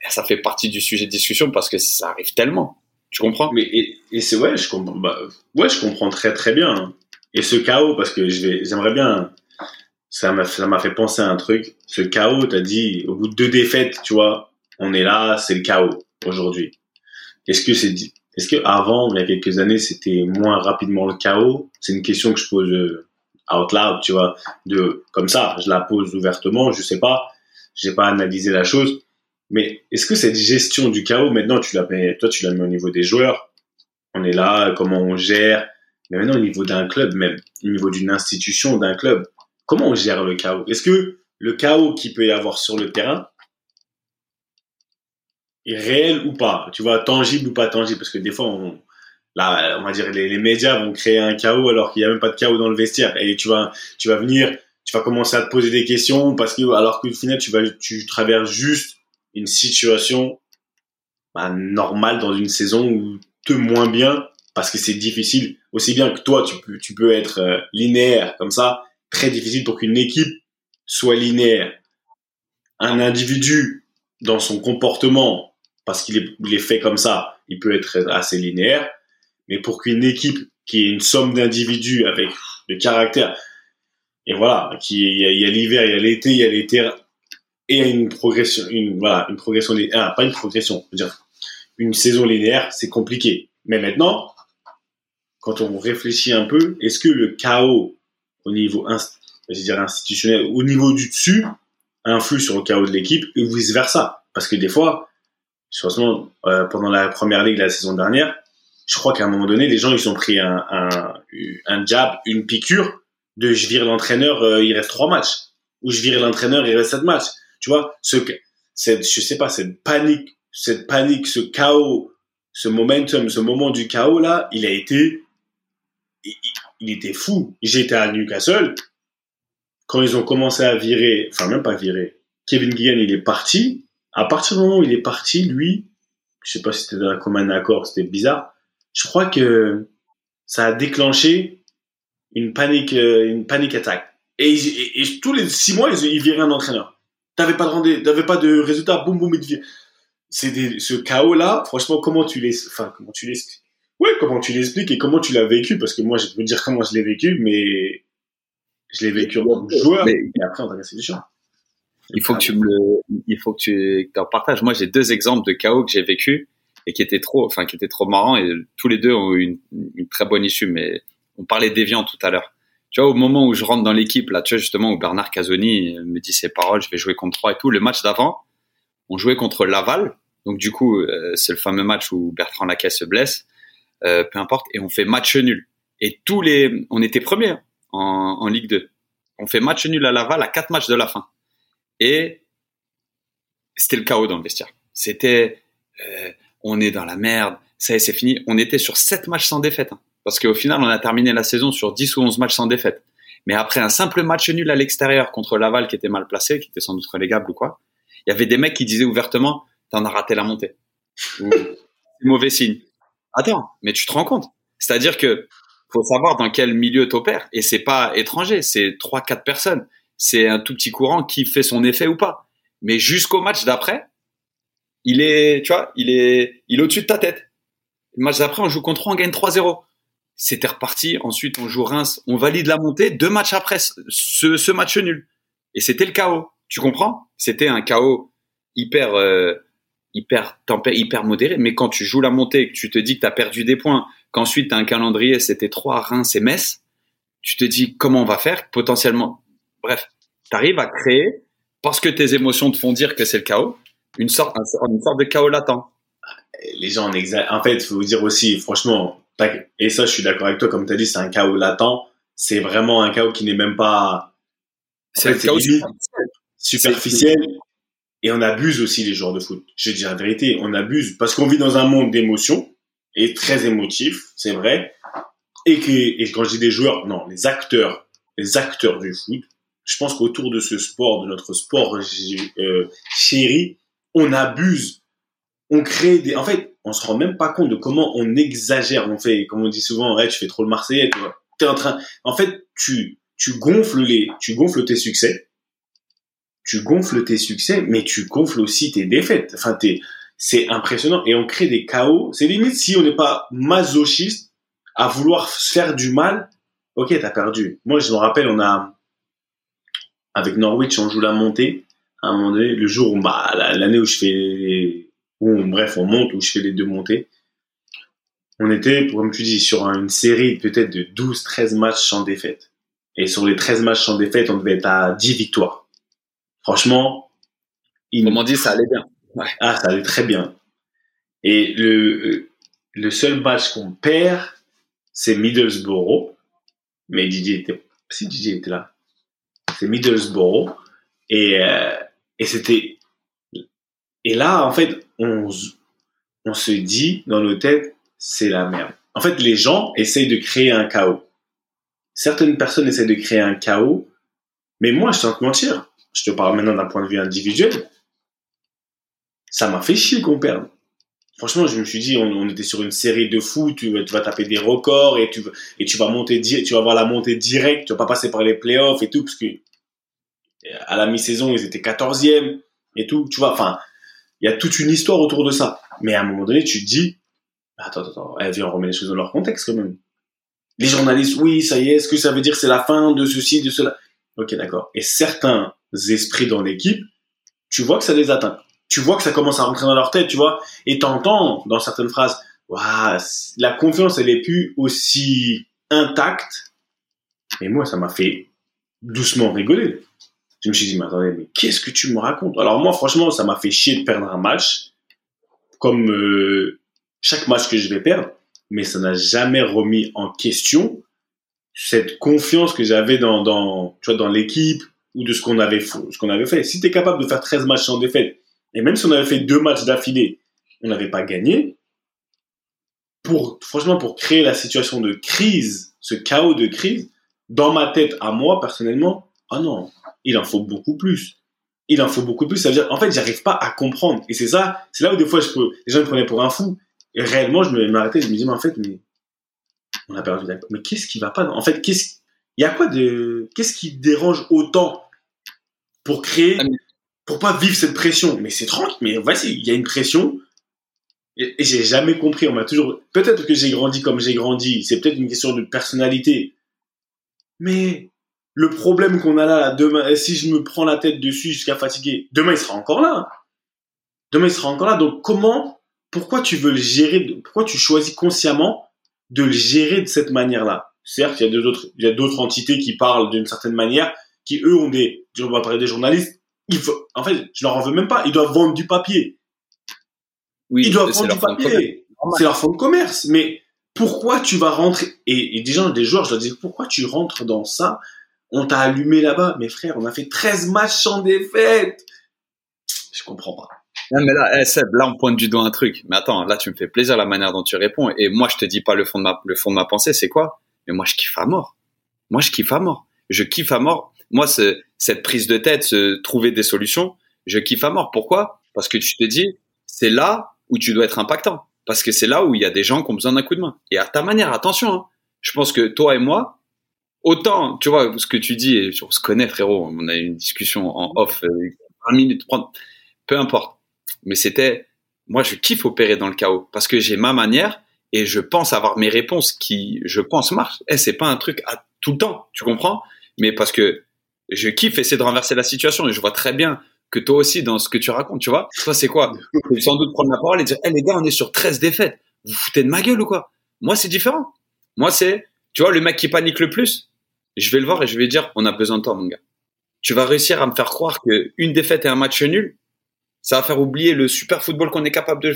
ça fait partie du sujet de discussion parce que ça arrive tellement. Tu comprends? Mais et, c'est ouais, je comprends. Bah, ouais, je comprends très très bien. Et ce chaos, parce que j'aimerais bien. Ça m'a, ça m'a fait penser à un truc. Ce chaos, t'as dit, au bout de deux défaites, tu vois, on est là, c'est le chaos aujourd'hui. Est-ce que c'est, est-ce que avant, il y a quelques années, c'était moins rapidement le chaos? C'est une question que je pose euh, out loud, tu vois, de comme ça, je la pose ouvertement. Je sais pas, j'ai pas analysé la chose. Mais est-ce que cette gestion du chaos, maintenant, tu la mets, toi, tu la mets au niveau des joueurs? On est là, comment on gère? Mais maintenant, au niveau d'un club, même au niveau d'une institution, d'un club, comment on gère le chaos? Est-ce que le chaos qu'il peut y avoir sur le terrain réel ou pas Tu vois, tangible ou pas tangible Parce que des fois, on, là, on va dire, les, médias vont créer un chaos alors qu'il n'y a même pas de chaos dans le vestiaire. Et tu vas, tu vas venir, tu vas commencer à te poser des questions parce que, alors qu'au final, tu vas, tu traverses juste une situation bah, normale dans une saison où te moins bien parce que c'est difficile aussi bien que toi tu peux tu peux être euh, linéaire comme ça très difficile pour qu'une équipe soit linéaire un individu dans son comportement parce qu'il est, fait comme ça il peut être assez linéaire mais pour qu'une équipe qui est une somme d'individus avec le caractère et voilà qui il y a l'hiver il y a l'été il y a terrains et une progression, une, voilà, une progression, ah, pas une progression, dire, une saison linéaire, c'est compliqué. Mais maintenant, quand on réfléchit un peu, est-ce que le chaos au niveau institutionnel, au niveau du dessus, influe sur le chaos de l'équipe et vice versa? Parce que des fois, franchement, euh, pendant la première ligue la saison dernière, je crois qu'à un moment donné, les gens ils ont pris un, un, jab, une piqûre de je vire l'entraîneur, euh, il reste trois matchs, ou je vire l'entraîneur, il reste sept matchs. Tu vois, ce, cette, je sais pas, cette panique, cette panique, ce chaos, ce momentum, ce moment du chaos là, il a été, il, était fou. J'étais à Newcastle quand ils ont commencé à virer, enfin même pas virer. Kevin Guillen, il est parti. À partir du moment où il est parti, lui, je sais pas si c'était dans un commun accord, c'était bizarre. Je crois que ça a déclenché une panique, euh, une panique attaque. Et, tous les six mois, ils, ils viraient un entraîneur t'avais pas de rendez, t'avais pas de résultat, boum boum, c'est ce chaos là. Franchement, comment tu les, enfin comment tu l'expliques? Ouais, comment tu l'expliques et comment tu l'as vécu? Parce que moi, je peux dire comment je l'ai vécu, mais je l'ai vécu en tant que joueur et après en tant qu'institution. Il faut que tu me le, il faut que tu en partages. Moi, j'ai deux exemples de chaos que j'ai vécu et qui étaient trop, enfin qui étaient trop marrants et tous les deux ont eu une, une très bonne issue. Mais on parlait d'Evian tout à l'heure tu vois, au moment où je rentre dans l'équipe, là, tu vois, justement, où Bernard Casoni me dit ses paroles, je vais jouer contre trois et tout, le match d'avant, on jouait contre Laval. Donc, du coup, euh, c'est le fameux match où Bertrand Laquet se blesse, euh, peu importe, et on fait match nul. Et tous les, on était premiers en, en Ligue 2. On fait match nul à Laval à quatre matchs de la fin. Et c'était le chaos dans le vestiaire. C'était, euh, on est dans la merde, ça y est, c'est fini. On était sur sept matchs sans défaite. Hein. Parce qu'au final, on a terminé la saison sur 10 ou 11 matchs sans défaite. Mais après un simple match nul à l'extérieur contre Laval qui était mal placé, qui était sans doute relégable ou quoi, il y avait des mecs qui disaient ouvertement, t'en as raté la montée. *laughs* Ou, mauvais signe. Attends, mais tu te rends compte? C'est-à-dire que faut savoir dans quel milieu t'opères. Et c'est pas étranger, c'est trois, quatre personnes. C'est un tout petit courant qui fait son effet ou pas. Mais jusqu'au match d'après, il est, tu vois, il est, il est au-dessus de ta tête. Le match d'après, on joue contre on gagne 3-0 c'était reparti. Ensuite, on joue Reims, on valide la montée. Deux matchs après, ce, ce match nul. Et c'était le chaos. Tu comprends? C'était un chaos hyper, euh, hyper tempé, hyper modéré. Mais quand tu joues la montée, que tu te dis que tu as perdu des points, qu'ensuite tu as un calendrier, c'était trois Reims et Metz, tu te dis comment on va faire? Potentiellement. Bref, tu arrives à créer, parce que tes émotions te font dire que c'est le chaos, une sorte, une sorte de chaos latent. Les gens en, en fait, il faut vous dire aussi, franchement, et ça, je suis d'accord avec toi, comme tu as dit, c'est un chaos latent. C'est vraiment un chaos qui n'est même pas. C'est un chaos superficiel. Et on abuse aussi les joueurs de foot. Je dis la vérité, on abuse parce qu'on vit dans un monde d'émotions et très émotif, c'est vrai. Et que, et quand je dis des joueurs, non, les acteurs les acteurs du foot, je pense qu'autour de ce sport, de notre sport euh, chéri, on abuse, on crée des. En fait, on se rend même pas compte de comment on exagère. On fait, comme on dit souvent, ouais, tu fais trop le Marseillais. Tu es en train. En fait, tu tu gonfles les, tu gonfles tes succès, tu gonfles tes succès, mais tu gonfles aussi tes défaites. Enfin, t'es, c'est impressionnant et on crée des chaos. C'est limite si on n'est pas masochiste à vouloir faire du mal. Ok, t'as perdu. Moi, je me rappelle, on a avec Norwich, on joue la montée. À un moment donné, le jour où, bah, l'année où je fais, où, bref, on monte, où je fais les deux montées, on était, comme tu dis, sur une série peut-être de 12, 13 matchs sans défaite. Et sur les 13 matchs sans défaite, on devait être à 10 victoires. Franchement, il... on dit ça allait bien. Ah, ça allait très bien. Et le, le seul match qu'on perd, c'est Middlesbrough. Mais Didier était, si Didier était là, c'est Middlesbrough. Et, euh, et c'était, et là, en fait, on, on se dit dans nos têtes, c'est la merde. En fait, les gens essayent de créer un chaos. Certaines personnes essaient de créer un chaos, mais moi, je te mentir. Je te parle maintenant d'un point de vue individuel. Ça m'a fait chier qu'on perde. Franchement, je me suis dit, on, était sur une série de fous, tu, vas taper des records et tu, vas monter, tu vas voir la montée directe, tu vas pas passer par les playoffs et tout, parce que à la mi-saison, ils étaient 14e et tout, tu vois, enfin, il y a toute une histoire autour de ça. Mais à un moment donné, tu te dis, attends, attends, elle vient remettre les choses dans leur contexte quand même. Les journalistes, oui, ça y est, est-ce que ça veut dire c'est la fin de ceci, de cela? Ok, d'accord. Et certains esprits dans l'équipe, tu vois que ça les atteint. Tu vois que ça commence à rentrer dans leur tête, tu vois. Et t'entends dans certaines phrases, waouh, la confiance, elle est plus aussi intacte. Et moi, ça m'a fait doucement rigoler. Je me suis dit, mais attendez, mais qu'est-ce que tu me racontes? Alors moi, franchement, ça m'a fait chier de perdre un match, comme euh, chaque match que je vais perdre mais ça n'a jamais remis en question cette confiance que j'avais dans, dans, dans l'équipe ou de ce qu'on avait, ce qu'on avait fait. Si tu es capable de faire 13 matchs sans défaite, et même si on avait fait deux matchs d'affilée, on n'avait pas gagné, pour, franchement, pour créer la situation de crise, ce chaos de crise, dans ma tête, à moi, personnellement, ah non, il en faut beaucoup plus. Il en faut beaucoup plus. Ça veut dire, en fait, j'arrive pas à comprendre. Et c'est ça, c'est là où des fois, les gens me prenaient pour un fou. Et réellement, je me arrêté, je me disais, mais en fait, on a perdu. Mais qu'est-ce qui va pas En fait, qu'est-ce il y a quoi de qu'est-ce qui dérange autant pour créer ah, pour pas vivre cette pression Mais c'est tranquille, mais vas-y, il y a une pression. Et, j'ai jamais compris. On m'a toujours peut-être que j'ai grandi comme j'ai grandi. C'est peut-être une question de personnalité. Mais le problème qu'on a là, demain, si je me prends la tête dessus jusqu'à fatiguer, demain il sera encore là. Demain il sera encore là. Donc comment pourquoi tu veux le gérer, pourquoi tu choisis consciemment de le gérer de cette manière-là? Certes, il y a d'autres, il y a d'autres entités qui parlent d'une certaine manière, qui eux ont des, on va parler des journalistes. Il faut, en fait, je leur en veux même pas. Ils doivent vendre du papier. Oui, ils doivent vendre du papier. C'est leur fond de commerce. Mais pourquoi tu vas rentrer? Et, et des gens, des joueurs, je leur dis pourquoi tu rentres dans ça? On t'a allumé là-bas, mes frères. On a fait 13 matchs sans défaite. Je comprends pas. Non, mais là, eh, Seb, là, on pointe du doigt un truc. Mais attends, là, tu me fais plaisir la manière dont tu réponds. Et moi, je te dis pas le fond de ma, le fond de ma pensée, c'est quoi? Mais moi, je kiffe à mort. Moi, je kiffe à mort. Je kiffe à mort. Moi, cette prise de tête, se trouver des solutions, je kiffe à mort. Pourquoi? Parce que tu te dis, c'est là où tu dois être impactant. Parce que c'est là où il y a des gens qui ont besoin d'un coup de main. Et à ta manière, attention, hein. Je pense que toi et moi, autant, tu vois, ce que tu dis, et on se connaît, frérot, on a eu une discussion en off, 20 euh, minutes, peu importe mais c'était, moi, je kiffe opérer dans le chaos parce que j'ai ma manière et je pense avoir mes réponses qui, je pense, marchent. Et eh, c'est pas un truc à tout le temps, tu comprends? Mais parce que je kiffe essayer de renverser la situation et je vois très bien que toi aussi, dans ce que tu racontes, tu vois, toi, c'est quoi? Sans doute prendre la parole et dire, eh, les gars, on est sur 13 défaites. Vous foutez de ma gueule ou quoi? Moi, c'est différent. Moi, c'est, tu vois, le mec qui panique le plus, je vais le voir et je vais dire, on a besoin de toi, mon gars. Tu vas réussir à me faire croire qu'une défaite et un match nul, ça va faire oublier le super football qu'on est capable de.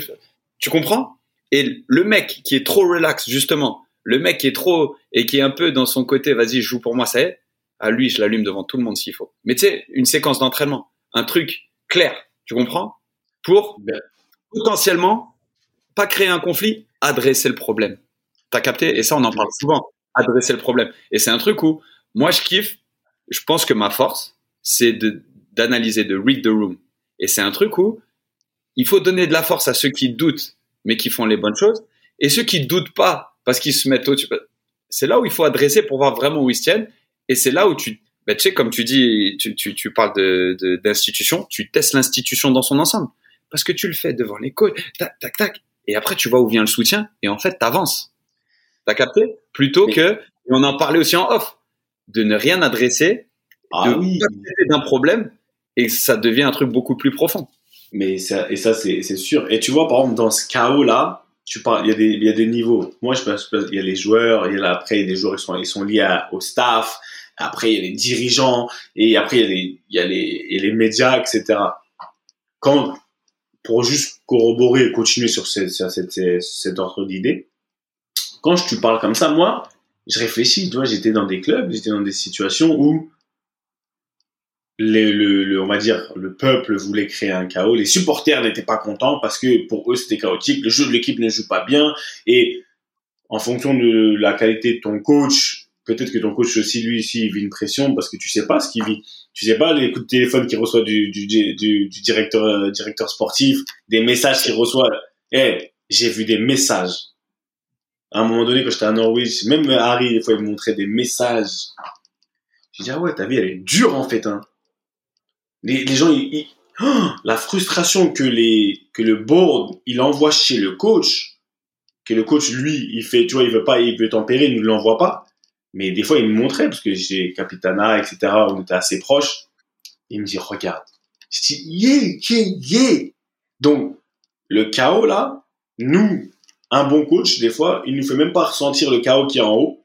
Tu comprends? Et le mec qui est trop relax, justement, le mec qui est trop et qui est un peu dans son côté, vas-y, joue pour moi, ça est. À lui, je l'allume devant tout le monde s'il faut. Mais tu sais, une séquence d'entraînement, un truc clair, tu comprends? Pour ben. potentiellement pas créer un conflit, adresser le problème. T'as capté? Et ça, on en parle souvent. Adresser le problème. Et c'est un truc où moi, je kiffe. Je pense que ma force, c'est de d'analyser, de read the room. Et c'est un truc où il faut donner de la force à ceux qui doutent, mais qui font les bonnes choses, et ceux qui doutent pas parce qu'ils se mettent au-dessus. C'est là où il faut adresser pour voir vraiment où ils se tiennent. Et c'est là où tu, ben, tu sais, comme tu dis, tu, tu, tu parles de, d'institution, tu testes l'institution dans son ensemble. Parce que tu le fais devant les coachs, tac, tac, tac. Et après, tu vois où vient le soutien, et en fait, t'avances. T'as capté? Plutôt que, et on en parlait aussi en off, de ne rien adresser, Ah de oui. d'un problème, et ça devient un truc beaucoup plus profond. Mais ça, et ça, c'est c'est sûr. Et tu vois, par exemple, dans ce chaos-là, tu parles, il y a des, il y a des niveaux. Moi, je pense, il y a les joueurs, il y a là, après, il y a des joueurs, ils sont, ils sont liés à- au staff. Après, il y a les dirigeants. Et après, il y a les, il y a les, et les médias, etc. Quand, pour juste corroborer et continuer sur cette, sur cette, cet ordre d'idée, quand je, tu parles comme ça, moi, je réfléchis, tu vois, j'étais dans des clubs, j'étais dans des situations où le, le- on va dire, le peuple voulait créer un chaos. Les supporters n'étaient pas contents parce que pour eux c'était chaotique. Le jeu de l'équipe ne joue pas bien et en fonction de la qualité de ton coach, peut-être que ton coach aussi lui ici il vit une pression parce que tu sais pas ce qu'il vit. Tu sais pas les coups de téléphone qu'il reçoit du, euh, directeur sportif, des messages qu'il reçoit. Eh, j'ai vu des messages. À un moment donné, quand j'étais à Norwich, même Harry, des fois, il me montrait des messages. Je dis, ah ouais, ta vie, elle est dure, en fait, hein. Les, gens, Oh, la frustration que le board, il envoie chez le coach, que le coach, lui, il fait, tu vois, il veut pas, il veut tempérer, il ne l'envoie pas. Mais des fois, il me montrait, parce que j'ai Capitana, etc., on était assez proches. Il me dit, regarde. Je dis, yeah, yeah, yeah. Donc, le chaos, là, nous, un bon coach, des fois, il nous fait même pas ressentir le chaos qui est en haut.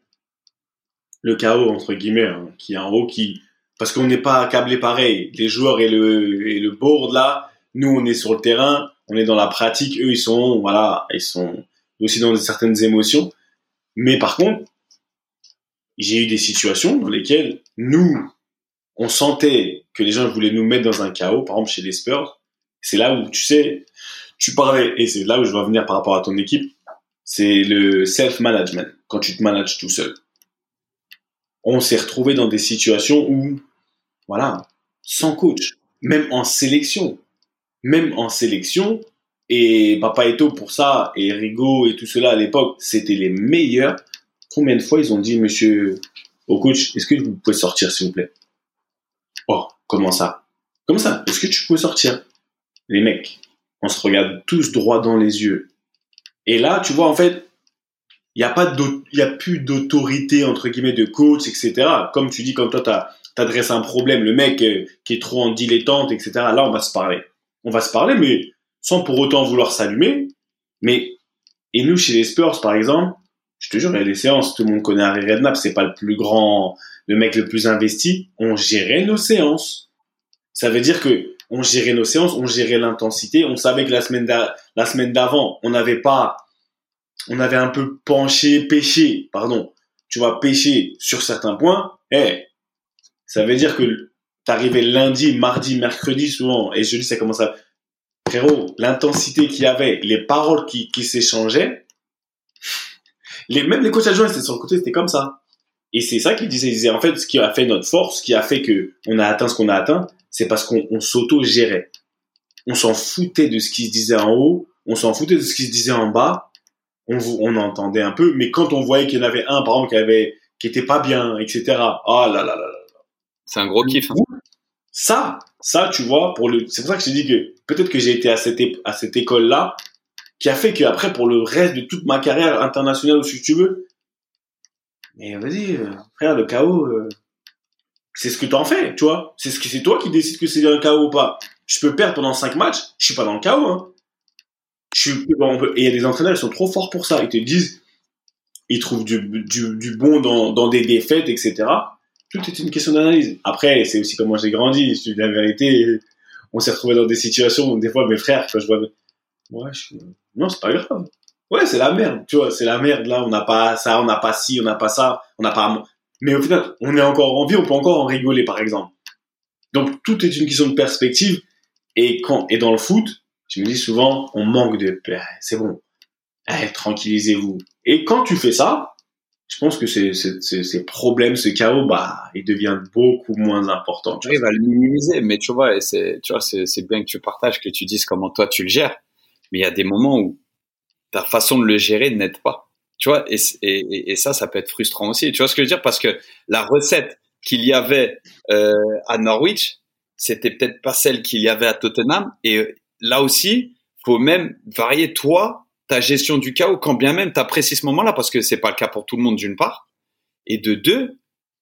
Le chaos, entre guillemets, hein, qui est en haut, qui, parce qu'on n'est pas câblé pareil. Les joueurs et le, et le board, là, nous, on est sur le terrain, on est dans la pratique, eux, ils sont, voilà, ils sont aussi dans certaines émotions. Mais par contre, j'ai eu des situations dans lesquelles nous, on sentait que les gens voulaient nous mettre dans un chaos, par exemple chez les Spurs. C'est là où, tu sais, tu parlais, et c'est là où je vais venir par rapport à ton équipe, c'est le self-management, quand tu te manages tout seul. On s'est retrouvé dans des situations où, voilà, sans coach, même en sélection, même en sélection, et Papa Eto pour ça, et Rigo et tout cela à l'époque, c'était les meilleurs. Combien de fois ils ont dit, monsieur, au coach, est-ce que vous pouvez sortir, s'il vous plaît? Oh, comment ça? Comment ça? Est-ce que tu peux sortir? Les mecs, on se regarde tous droit dans les yeux. Et là, tu vois, en fait, il n'y a pas a plus d'autorité, entre guillemets, de coach, etc. Comme tu dis, quand toi, t'adresses un problème, le mec euh, qui est trop en dilettante, etc. Là, on va se parler. On va se parler, mais sans pour autant vouloir s'allumer. Mais, et nous, chez les Spurs, par exemple, je te jure, des séances, tout le monde connaît Harry Redknapp, c'est pas le plus grand, le mec le plus investi. On gérait nos séances. Ça veut dire que on gérait nos séances, on gérait l'intensité. On savait que la semaine d'avant, on n'avait pas, on avait un peu penché, pêché, pardon. Tu vois, pêché sur certains points. Eh, ça veut dire que t'arrivais lundi, mardi, mercredi souvent, et jeudi ça commence à, frérot, l'intensité qu'il y avait, les paroles qui s'échangeaient, les, même les coachs adjoints, c'était sur le côté, c'était comme ça. Et c'est ça qu'il disait. Il disait, en fait, ce qui a fait notre force, ce qui a fait que on a atteint ce qu'on a atteint, c'est parce qu'on on s'auto-gérait. On s'en foutait de ce qui se disait en haut, on s'en foutait de ce qui se disait en bas, on, entendait un peu, mais quand on voyait qu'il y en avait un, par exemple, qui avait, qui était pas bien, etc. Ah là là là là. C'est un gros kiff. hein. Ça, ça, tu vois, pour le, c'est pour ça que je te dis que peut-être que j'ai été à cette, à cette école-là, qui a fait qu'après, pour le reste de toute ma carrière internationale, ou si tu veux, mais vas-y, euh, frère, le chaos, euh, c'est ce que t'en fais, tu vois. C'est ce que c'est toi qui décides que c'est un chaos ou pas. Je peux perdre pendant cinq matchs, je suis pas dans le chaos, hein. Suis, et il y a des entraîneurs, ils sont trop forts pour ça. Ils te disent, ils trouvent du, du, bon dans, dans des défaites, etc. Tout est une question d'analyse. Après, c'est aussi comment j'ai grandi. Je dis la vérité. On s'est retrouvé dans des situations où des fois mes frères, quand je vois, ouais, je... non, c'est pas grave. Ouais, c'est la merde, tu vois, c'est la merde. Là, on n'a pas ça, on n'a pas ci, on n'a pas ça, on n'a pas. Mais au final, on est encore en vie, on peut encore en rigoler, par exemple. Donc, tout est une question de perspective. Et quand, et dans le foot, je me dis souvent, on manque de, c'est bon. Eh, tranquillisez-vous. Et quand tu fais ça, je pense que ces, ces, ces, ces problèmes, ce chaos, bah, ils deviennent beaucoup moins importants. Tu arrives à le minimiser, mais tu vois, et c'est, tu vois, c'est bien que tu partages, que tu dises comment toi tu le gères. Mais il y a des moments où ta façon de le gérer n'aide pas. Tu vois, et, et, ça, ça peut être frustrant aussi. Tu vois ce que je veux dire? Parce que la recette qu'il y avait euh, à Norwich, c'était peut-être pas celle qu'il y avait à Tottenham. Et là aussi, faut même varier toi ta gestion du chaos, quand bien même tu apprécies ce moment-là, parce que c'est pas le cas pour tout le monde d'une part, et de deux,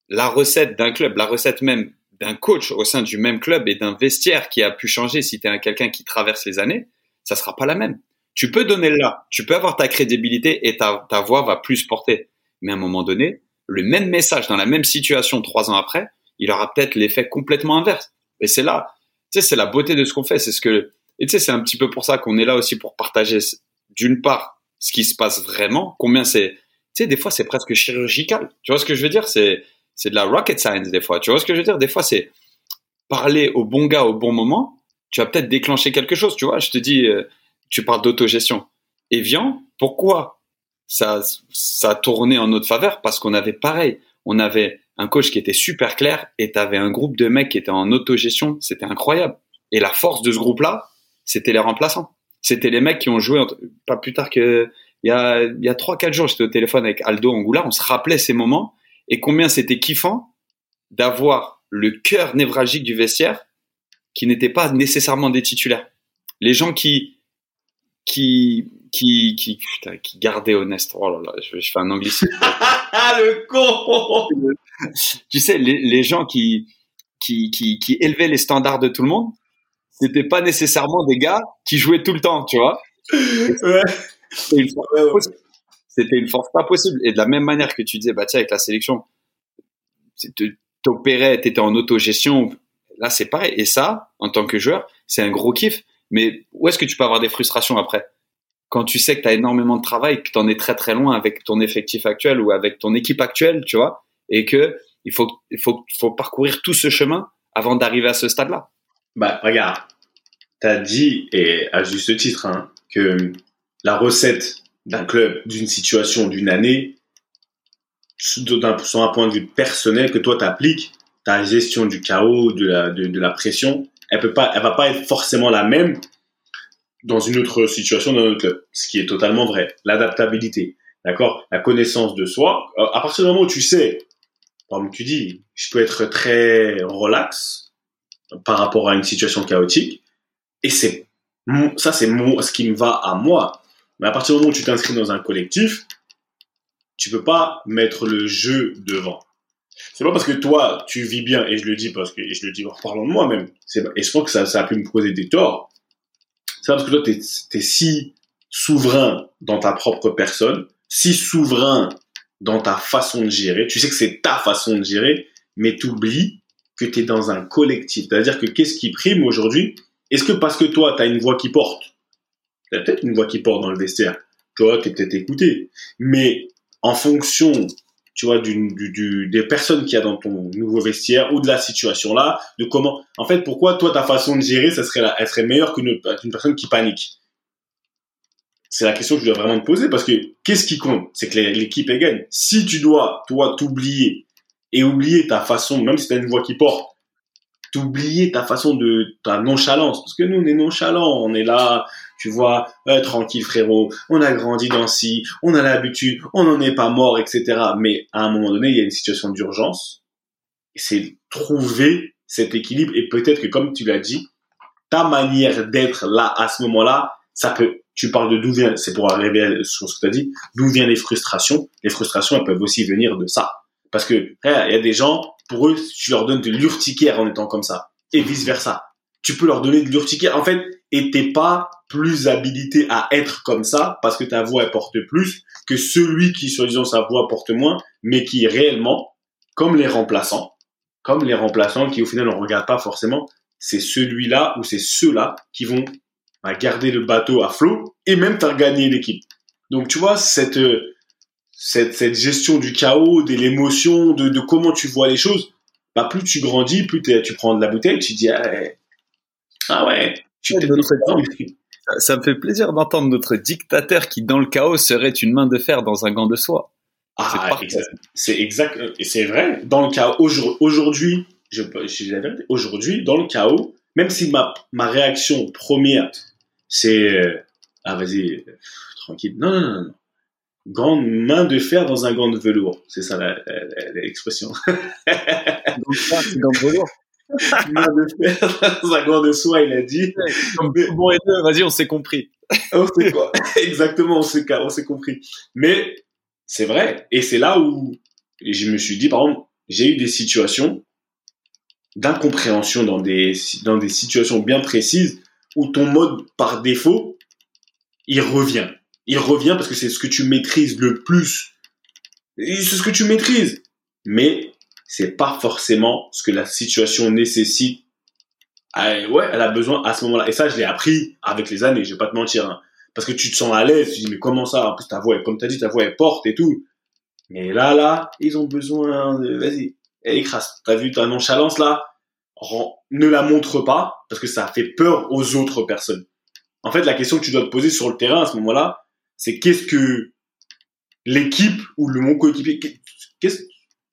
la recette d'un club, la recette même d'un coach au sein du même club et d'un vestiaire qui a pu changer si tu es quelqu'un qui traverse les années, ça sera pas la même. Tu peux donner là, tu peux avoir ta crédibilité et ta, voix va plus porter. Mais à un moment donné, le même message dans la même situation trois ans après, il aura peut-être l'effet complètement inverse. Et c'est là, tu sais, c'est la beauté de ce qu'on fait. C'est ce que, et tu sais, c'est un petit peu pour ça qu'on est là aussi pour partager d'une part ce qui se passe vraiment, combien c'est, tu sais, des fois c'est presque chirurgical. Tu vois ce que je veux dire? C'est c'est de la rocket science des fois. Tu vois ce que je veux dire? Des fois c'est parler au bon gars au bon moment. Tu vas peut-être déclencher quelque chose. Tu vois Je te dis, euh, tu parles d'autogestion. Evian, pourquoi ça ça a tourné en notre faveur? Parce qu'on avait pareil. On avait un coach qui était super clair et tu avais un groupe de mecs qui étaient en autogestion. C'était incroyable. Et la force de ce groupe-là, c'était les remplaçants. C'était les mecs qui ont joué pas plus tard que il y a il y a trois quatre jours, j'étais au téléphone avec Aldo Angoula, on se rappelait ces moments et combien c'était kiffant d'avoir le cœur névralgique du vestiaire qui n'était pas nécessairement des titulaires. Les gens qui qui qui qui putain, qui gardaient honnête. Oh là là, je, je fais un anglicisme. *laughs* le con. tu sais les, les gens qui qui, qui qui élevaient les standards de tout le monde c'était pas nécessairement des gars qui jouaient tout le temps, tu vois. Ouais. C'était une, force pas possible. C'était une force pas possible. Et de la même manière que tu disais, bah tiens, avec la sélection, t'opérais, t'étais en autogestion. Là, c'est pareil. Et ça, en tant que joueur, c'est un gros kiff. Mais où est-ce que tu peux avoir des frustrations après? Quand tu sais que tu as énormément de travail, que tu en es très très loin avec ton effectif actuel ou avec ton équipe actuelle, tu vois, et que il faut, il faut, faut parcourir tout ce chemin avant d'arriver à ce stade-là. Bah, regarde, t'as dit, et à juste titre, hein, que la recette d'un club, d'une situation, d'une année, sur un point de vue personnel que toi t'appliques, ta gestion du chaos, de la, de, la pression, elle peut pas, elle va pas être forcément la même dans une autre situation dans notre club. Ce qui est totalement vrai. L'adaptabilité, d'accord, la connaissance de soi. Euh, À partir du moment où tu sais, comme tu dis, je peux être très relax par rapport à une situation chaotique, et c'est ça, c'est ce qui me va à moi. Mais à partir du moment où tu t'inscris dans un collectif, tu peux pas mettre le jeu devant. C'est pas parce que toi, tu vis bien, et je le dis parce que, et je le dis en parlant de moi-même, et je pense que ça, ça a pu me causer des torts. C'est parce que toi, t'es es si souverain dans ta propre personne, si souverain dans ta façon de gérer, tu sais que c'est ta façon de gérer, mais t'oublies que tu es dans un collectif. C'est-à-dire que qu'est-ce qui prime aujourd'hui? Est-ce que parce que toi, tu as une voix qui porte, tu as peut-être une voix qui porte dans le vestiaire, toi, tu es peut-être écouté, mais en fonction, tu vois, des personnes qu'il y a dans ton nouveau vestiaire ou de la situation là, de comment, en fait, pourquoi toi, ta façon de gérer, ça serait, la, elle serait meilleure qu'une qu'une personne qui panique? C'est la question que je dois vraiment te poser parce que qu'est-ce qui compte? C'est que l'équipe elle gagne. Si tu dois, toi, t'oublier et oublier ta façon, même si tu as une voix qui porte, t'oublier ta façon de ta nonchalance. Parce que nous, on est nonchalant, on est là, tu vois, euh, tranquille frérot, on a grandi dans ci, on a l'habitude, on n'en est pas mort, etc. Mais à un moment donné, il y a une situation d'urgence. C'est trouver cet équilibre. Et peut-être que, comme tu l'as dit, ta manière d'être là à ce moment-là, ça peut. Tu parles de d'où vient, c'est pour arriver sur ce que tu as dit, d'où viennent les frustrations. Les frustrations, elles peuvent aussi venir de ça. Parce que, il y a des gens, pour eux, tu leur donnes de l'urticaire en étant comme ça. Et vice versa. Tu peux leur donner de l'urticaire. En fait, et t'es pas plus habilité à être comme ça parce que ta voix elle porte plus que celui qui, soi-disant, sa voix porte moins, mais qui réellement, comme les remplaçants, comme les remplaçants qui au final on regarde pas forcément, c'est celui-là ou c'est ceux-là qui vont bah, garder le bateau à flot et même faire gagner l'équipe. Donc tu vois, cette, cette, cette gestion du chaos, de l'émotion, de, de comment tu vois les choses, bah plus tu grandis, plus tu prends de la bouteille, tu dis ah, ah ouais, tu ouais, notre... ça, ça me fait plaisir d'entendre notre dictateur qui dans le chaos serait une main de fer dans un gant de soie. Ah, c'est exact, et c'est vrai. Dans le chaos, aujourd- aujourd'hui, je, je dans le chaos, même si ma, ma réaction première, c'est, euh, ah, vas-y, euh, tranquille. Non, non, non, non. Grande main de fer dans un gant de velours. C'est ça l'expression. Dans le velours. De *laughs* un gant de soie, il a dit. Comme bon et deux, vas-y, on s'est compris. *laughs* On sait quoi? *laughs* Exactement, on s'est, on s'est compris. Mais c'est vrai. Et c'est là où je me suis dit, par exemple, j'ai eu des situations d'incompréhension dans des, dans des situations bien précises où ton mode par défaut, il revient. Il revient parce que c'est ce que tu maîtrises le plus. C'est ce que tu maîtrises. Mais c'est pas forcément ce que la situation nécessite. Ah, ouais, elle a besoin à ce moment-là. Et ça, je l'ai appris avec les années, je vais pas te mentir. hein. Parce que tu te sens à l'aise, tu te dis, mais comment ça? En plus, ta voix, comme tu as dit, ta voix est porte et tout. Mais là, là, ils ont besoin de... Vas-y, eh, écrase. T'as vu ta nonchalance, là? Ne la montre pas, parce que ça fait peur aux autres personnes. En fait, la question que tu dois te poser sur le terrain à ce moment-là, c'est qu'est-ce que l'équipe ou le mon coéquipier, qu'est-ce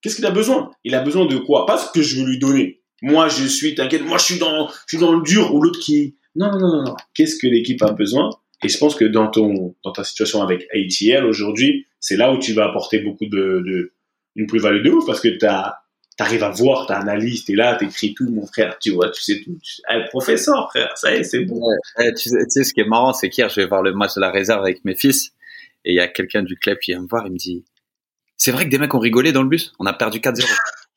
qu'est-ce qu'il a besoin? Il a besoin de quoi? Pas ce que je veux lui donner. Moi, je suis, t'inquiète, moi, je suis dans, je suis dans le dur, ou l'autre qui... Non, non, non, non. Qu'est-ce que l'équipe a besoin? Et je pense que dans ton, dans ta situation avec ATL aujourd'hui, c'est là où tu vas apporter beaucoup de, de une plus-value de ouf, parce que t'as, t'arrives à voir, t'as analyse, t'es là, t'écris tout, mon frère, tu vois, tu sais tout. Tu- le professeur, frère, ça y est, c'est bon. Eh, tu, sais, tu sais, ce qui est marrant, c'est qu'hier, je vais voir le match de la réserve avec mes fils. Et il y a quelqu'un du club qui vient me voir, il me dit C'est vrai que des mecs ont rigolé dans le bus On a perdu 4-0.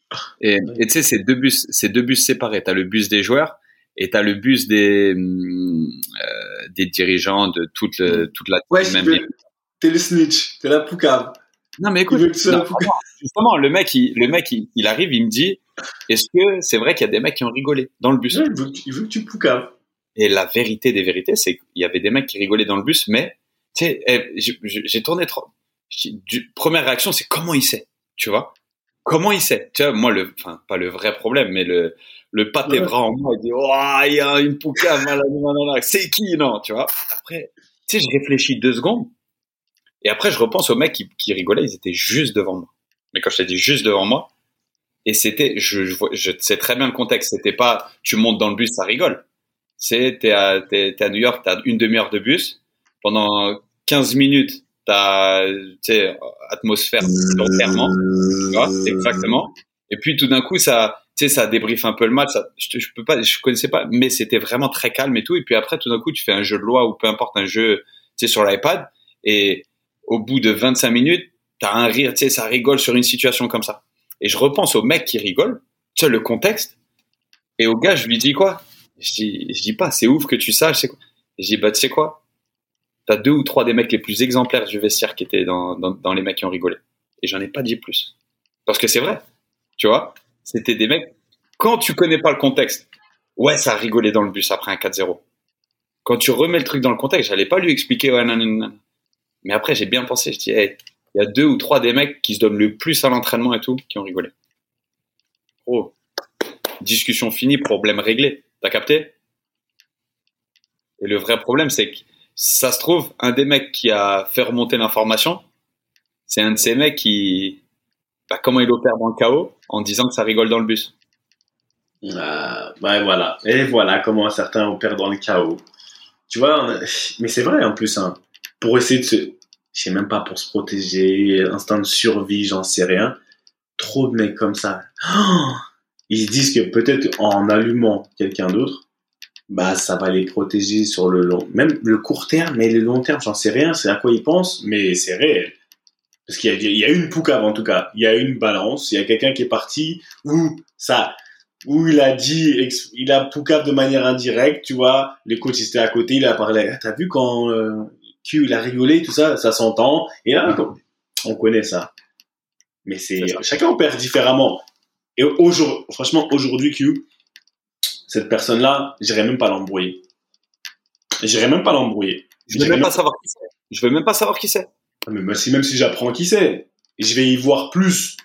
*laughs* et et tu sais, c'est deux bus, c'est deux bus séparés. T'as le bus des joueurs et t'as le bus des, euh, des dirigeants de toute, le, toute la Ouais, même t'es le snitch, t'es la poucave. Non, mais écoute, non, justement, le mec, il, le mec il, il arrive, il me dit Est-ce que c'est vrai qu'il y a des mecs qui ont rigolé dans le bus? Ouais, il veut que tu- il veut que tu poucaves. Et la vérité des vérités, c'est qu'il y avait des mecs qui rigolaient dans le bus, mais tu sais, eh, j'ai tourné trop. Du- première réaction, c'est comment il sait, tu vois? Comment il sait? Tu vois, moi, le, enfin, pas le vrai problème, mais le, le pâté Ouais. bras en moi, il dit, oh, il y a une malade, *laughs* c'est qui, non Tu vois? Après, tu sais, je réfléchis deux secondes, et après, je repense aux mecs qui, qui rigolaient, ils étaient juste devant moi. Mais quand je t'ai dit juste devant moi, et c'était, je, je, je sais très bien le contexte, c'était pas, tu montes dans le bus, ça rigole. C'est t'es à, t'es, t'es à New York, t'as une demi-heure de bus, pendant 15 minutes, sais, atmosphère d'enterrement, tu vois, exactement. Et puis tout d'un coup, ça, tu sais, ça débriefe un peu le match. Ça, je, je peux pas, je connaissais pas, mais c'était vraiment très calme et tout. Et puis après, tout d'un coup, tu fais un jeu de loi ou peu importe un jeu, tu sais, sur l'iPad. Et au bout de 25 minutes, t'as un rire, tu sais, ça rigole sur une situation comme ça. Et je repense au mec qui rigole, tu sais, le contexte. Et au gars, je lui dis quoi? Je dis, je dis pas, c'est ouf que tu saches. c'est quoi? Et je dis, bah, tu sais quoi? T'as deux ou trois des mecs les plus exemplaires du vestiaire qui étaient dans, dans, les mecs qui ont rigolé. Et j'en ai pas dit plus. Parce que c'est vrai. Tu vois? C'était des mecs. Quand tu connais pas le contexte, ouais, ça a rigolé dans le bus après un 4-0. Quand tu remets le truc dans le contexte, j'allais pas lui expliquer, ouais. Mais après, j'ai bien pensé. Je dis, il y a deux ou trois des mecs qui se donnent le plus à l'entraînement et tout, qui ont rigolé. Oh. Discussion finie, problème réglé. T'as capté? Et le vrai problème, c'est que ça se trouve, un des mecs qui a fait remonter l'information, c'est un de ces mecs qui, bah, comment il opère dans le chaos en disant que ça rigole dans le bus. Ah, ouais, voilà. Et voilà comment certains opèrent dans le chaos. Tu vois, mais c'est vrai en plus, hein, pour essayer de se. Je sais même pas, pour se protéger, instinct de survie, j'en sais rien. Trop de mecs comme ça. Oh ils se disent que peut-être en allumant quelqu'un d'autre, bah ça va les protéger sur le long, même le court terme, mais le long terme, j'en sais rien, c'est à quoi ils pensent, mais c'est réel. Parce qu'il y a, il y a une poucave en tout cas, il y a une balance, il y a quelqu'un qui est parti où ça, où il a dit, il a poucave de manière indirecte, tu vois, les coachs étaient à côté, il a parlé, Ah, t'as vu quand euh, Q il a rigolé, tout ça, ça s'entend, et là on connaît ça. Mais c'est chacun opère différemment. Et aujourd'hui, franchement, aujourd'hui, Q, cette personne-là, j'irais même pas l'embrouiller. J'irais même pas l'embrouiller. Je J'irais même pas savoir qui c'est. Je veux même pas savoir qui c'est. Ah, Mais même si, même si j'apprends qui c'est, je vais y voir plus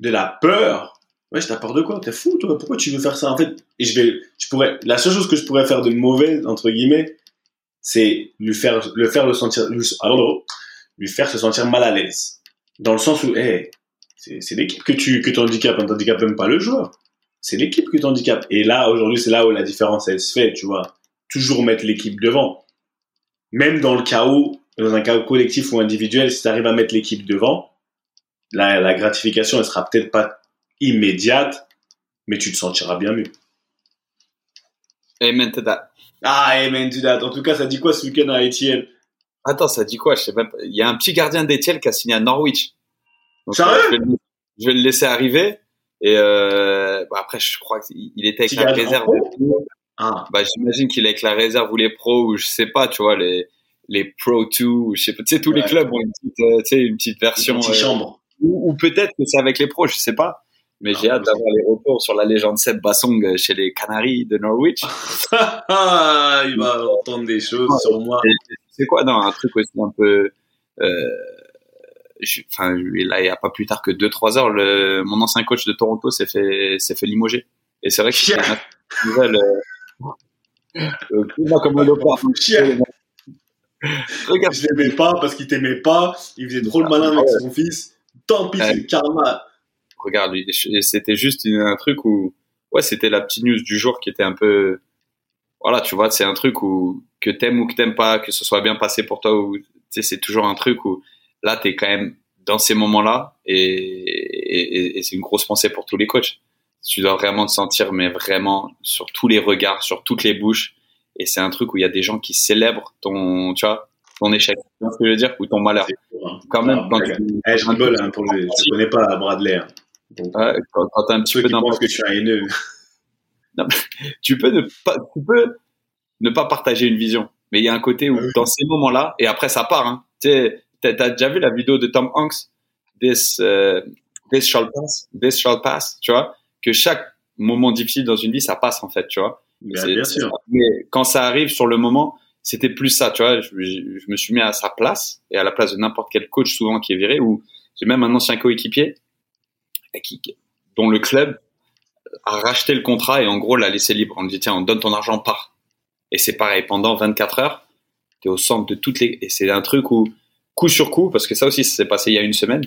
de la peur. Ouais, t'as peur de quoi? T'es fou, toi Pourquoi tu veux faire ça? En fait, et je vais, je pourrais, la seule chose que je pourrais faire de mauvais entre guillemets, c'est lui faire, le faire le sentir, lui, alors, lui faire se sentir mal à l'aise. Dans le sens où, hey, c'est l'équipe que tu que t'handicapes, on t'handicape même pas le joueur. C'est l'équipe que t'handicape. Et là, aujourd'hui, c'est là où la différence, elle se fait, tu vois. Toujours mettre l'équipe devant. Même dans le chaos, dans un chaos collectif ou individuel, si tu arrives à mettre l'équipe devant, la, la gratification, elle sera peut-être pas immédiate, mais tu te sentiras bien mieux. Amen to that. Ah, amen to that. En tout cas, ça dit quoi ce week-end à Etienne Attends, ça dit quoi? Je sais même pas. Il y a un petit gardien d'Etienne qui a signé à Norwich. Donc, Sérieux? euh, je, vais le, je vais le laisser arriver. Et euh, bah, après, je crois qu'il était avec la réserve. Ah, Bah, j'imagine qu'il est avec la réserve ou les pros ou je sais pas, tu vois, les les Pro 2, ou je sais pas. Tu sais, tous les clubs ont une petite, euh, tu sais, une petite version. petite euh, chambre. ou, ou peut-être que c'est avec les pros, je sais pas. Mais Ah, j'ai hâte d'avoir les retours sur la légende Seb Bassong euh, chez les Canaries de Norwich. *laughs* Il va entendre des choses sur moi. C'est quoi, non, un truc aussi un peu. Euh, Enfin, là, il y a pas plus tard que 2-3 heures, le, mon ancien coach de Toronto s'est fait, s'est fait limoger. Et c'est vrai que c'est une nouvelle. Euh, euh, comme un léopard. Regarde, Je l'aimais pas parce qu'il t'aimait pas. Il faisait trop le malin avec son fils. Tant pis, c'est le karma. regarde, c'était juste un truc où, ouais, c'était la petite news du jour qui était un peu, voilà, tu vois, c'est un truc où, que t'aimes ou que t'aimes pas, que ce soit bien passé pour toi ou, tu sais, c'est toujours un truc où, là, t'es quand même dans ces moments-là et, et, et c'est une grosse pensée pour tous les coachs. Tu dois vraiment te sentir, mais vraiment, sur tous les regards, sur toutes les bouches. Et c'est un truc où il y a des gens qui célèbrent ton, tu vois, ton échec. Tu vois ce que je veux dire? Ou ton malheur. Quand même, Ah, quand blague. tu, Eh, je rigole hein, pour le. Je connais pas Bradley. hein. Donc, ouais, quand, quand t'as un petit peu d'importance que je suis un haineux. *laughs* tu peux ne pas, tu peux ne pas partager une vision. Mais il y a un côté où, Ah oui. dans ces moments-là, et après ça part, hein. Tu sais, t'as, déjà vu la vidéo de Tom Hanks, This, euh, This Shall Pass, This Shall Pass, tu vois, que chaque moment difficile dans une vie, ça passe, en fait, tu vois. Bien, bien sûr. Mais quand ça arrive sur le moment, c'était plus ça, tu vois. Je, je- je me suis mis à sa place et à la place de n'importe quel coach souvent qui est viré ou j'ai même un ancien coéquipier qui, dont le club a racheté le contrat et en gros l'a laissé libre. On lui dit tiens, on donne ton argent, part. Et c'est pareil, pendant 24 heures, t'es au centre de toutes les, et c'est un truc où, coup sur coup, parce que ça aussi, ça s'est passé il y a une semaine.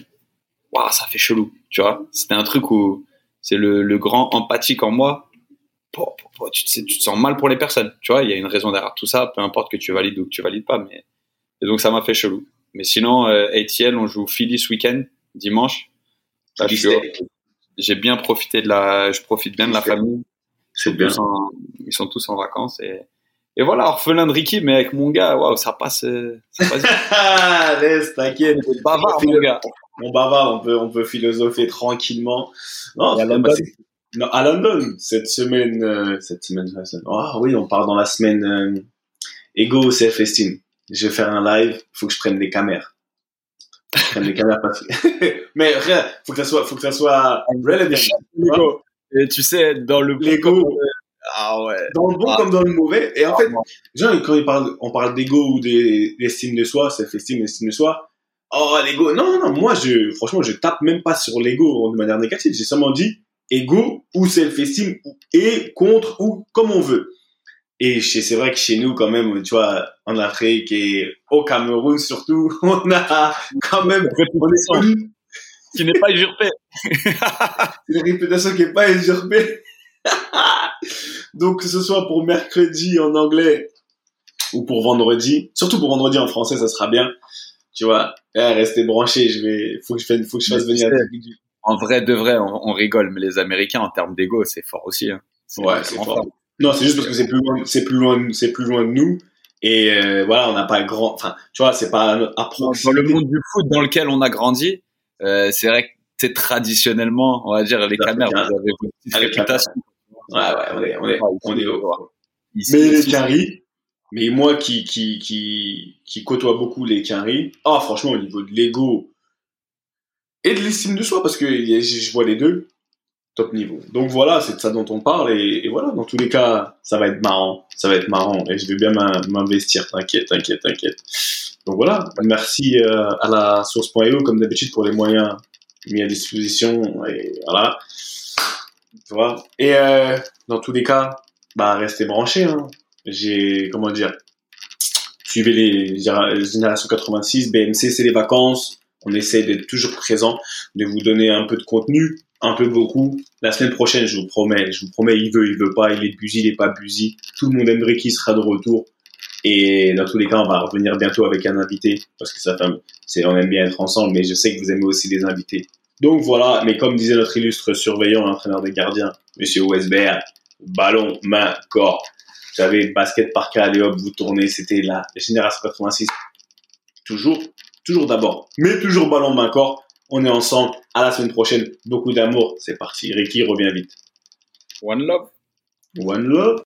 Waouh, ça fait chelou, tu vois. C'était un truc où c'est le, le grand empathique en moi tu, te, sais- tu te sens mal pour les personnes. Tu vois, il y a une raison derrière tout ça, peu importe que tu valides ou que tu valides pas. Mais et donc ça m'a fait chelou. Mais sinon, euh, ATL, on joue Philly ce week-end, dimanche. J'ai bien profité de la, je profite bien de la famille. Ils C'est sont, bien. en, ils sont tous en vacances et, et voilà, orphelin de Ricky, mais avec mon gars, waouh, ça passe, euh, ça passe. Ah, *laughs* laisse, t'inquiète. bavard, mon gars. Mon bavard, on peut, on peut philosopher tranquillement. Non, à London non, à London, cette semaine, euh, cette semaine, ah oui, on part dans la semaine euh, Ego Self-Esteem. Je vais faire un live, faut que je prenne des caméras. Je prenne des caméras parce *laughs* Mais rien, faut que ça soit, faut que ça soit relevant. Lego. Et tu sais, dans le Lego. Ah ouais. Dans le bon Ah. comme dans le mauvais. Et en fait, Genre, quand ils parlent, on parle d'ego ou des- d'estime de soi, self-esteem, estime de soi. Oh, l'ego. Non, non, non, moi, je, franchement, je tape même pas sur l'ego de manière négative. J'ai seulement dit ego ou self-esteem et contre ou comme on veut. Et c'est vrai que chez nous, quand même, tu vois, en Afrique et au Cameroun surtout, *laughs* on a quand même, on est connu. qui n'est pas usurpé. *laughs* C'est une réputation qui est pas usurpée. *laughs* Donc, que ce soit pour mercredi en anglais ou pour vendredi, surtout pour vendredi en français, ça sera bien. Tu vois, eh, restez branchés, je vais, faut que je, fasse- faut que je fasse venir. En vrai, de vrai, on, on rigole, mais les Américains, en termes d'ego, c'est fort aussi. Hein. Ouais, c'est fort. Non, c'est juste parce que c'est plus loin, c'est plus loin, c'est plus loin de nous. Et euh, voilà, on n'a pas grand, enfin, tu vois, c'est pas à Dans le monde du foot dans lequel on a grandi, euh, c'est vrai que c'est traditionnellement, on va dire, les Les caméras, vous Africains. avez une petite réputation. Ouais, ouais, on est, on est, on est au- Mais les Quinry, mais moi qui, qui, qui, qui côtoie beaucoup les Quinry, ah, franchement, au niveau de l'ego et de l'estime de soi, parce que je vois les deux, top niveau. Donc voilà, c'est de ça dont on parle, et, et voilà, dans tous les cas, ça va être marrant, ça va être marrant, et je vais bien m'in- m'investir, t'inquiète, t'inquiète, t'inquiète. Donc voilà, merci euh, à la source.io, comme d'habitude, pour les moyens mis à disposition, et voilà. Tu vois. Et euh, dans tous les cas, bah restez branchés. Hein. J'ai comment dire, suivez les, générations 86, BMC, c'est les vacances. On essaie d'être toujours présent, de vous donner un peu de contenu, un peu beaucoup. La semaine prochaine, je vous promets, je vous promets, il veut, il veut pas, il est busy, il est pas busy. Tout le monde aimerait qu'il sera de retour. Et dans tous les cas, on va revenir bientôt avec un invité parce que ça fait, on aime bien être ensemble, mais je sais que vous aimez aussi les invités. Donc voilà, mais comme disait notre illustre surveillant, l'entraîneur des gardiens, Monsieur Westberg, ballon, main, corps. J'avais basket par allez hop, vous tournez, c'était la génération 86. Toujours, toujours d'abord, mais toujours ballon, main, corps. On est ensemble. À la semaine prochaine. Beaucoup d'amour. C'est parti. Ricky revient vite. One love. One love.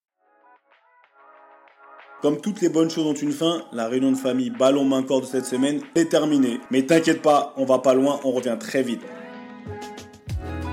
Comme toutes les bonnes choses ont une fin, la réunion de famille ballon main corps de cette semaine est terminée. Mais t'inquiète pas, on va pas loin, on revient très vite.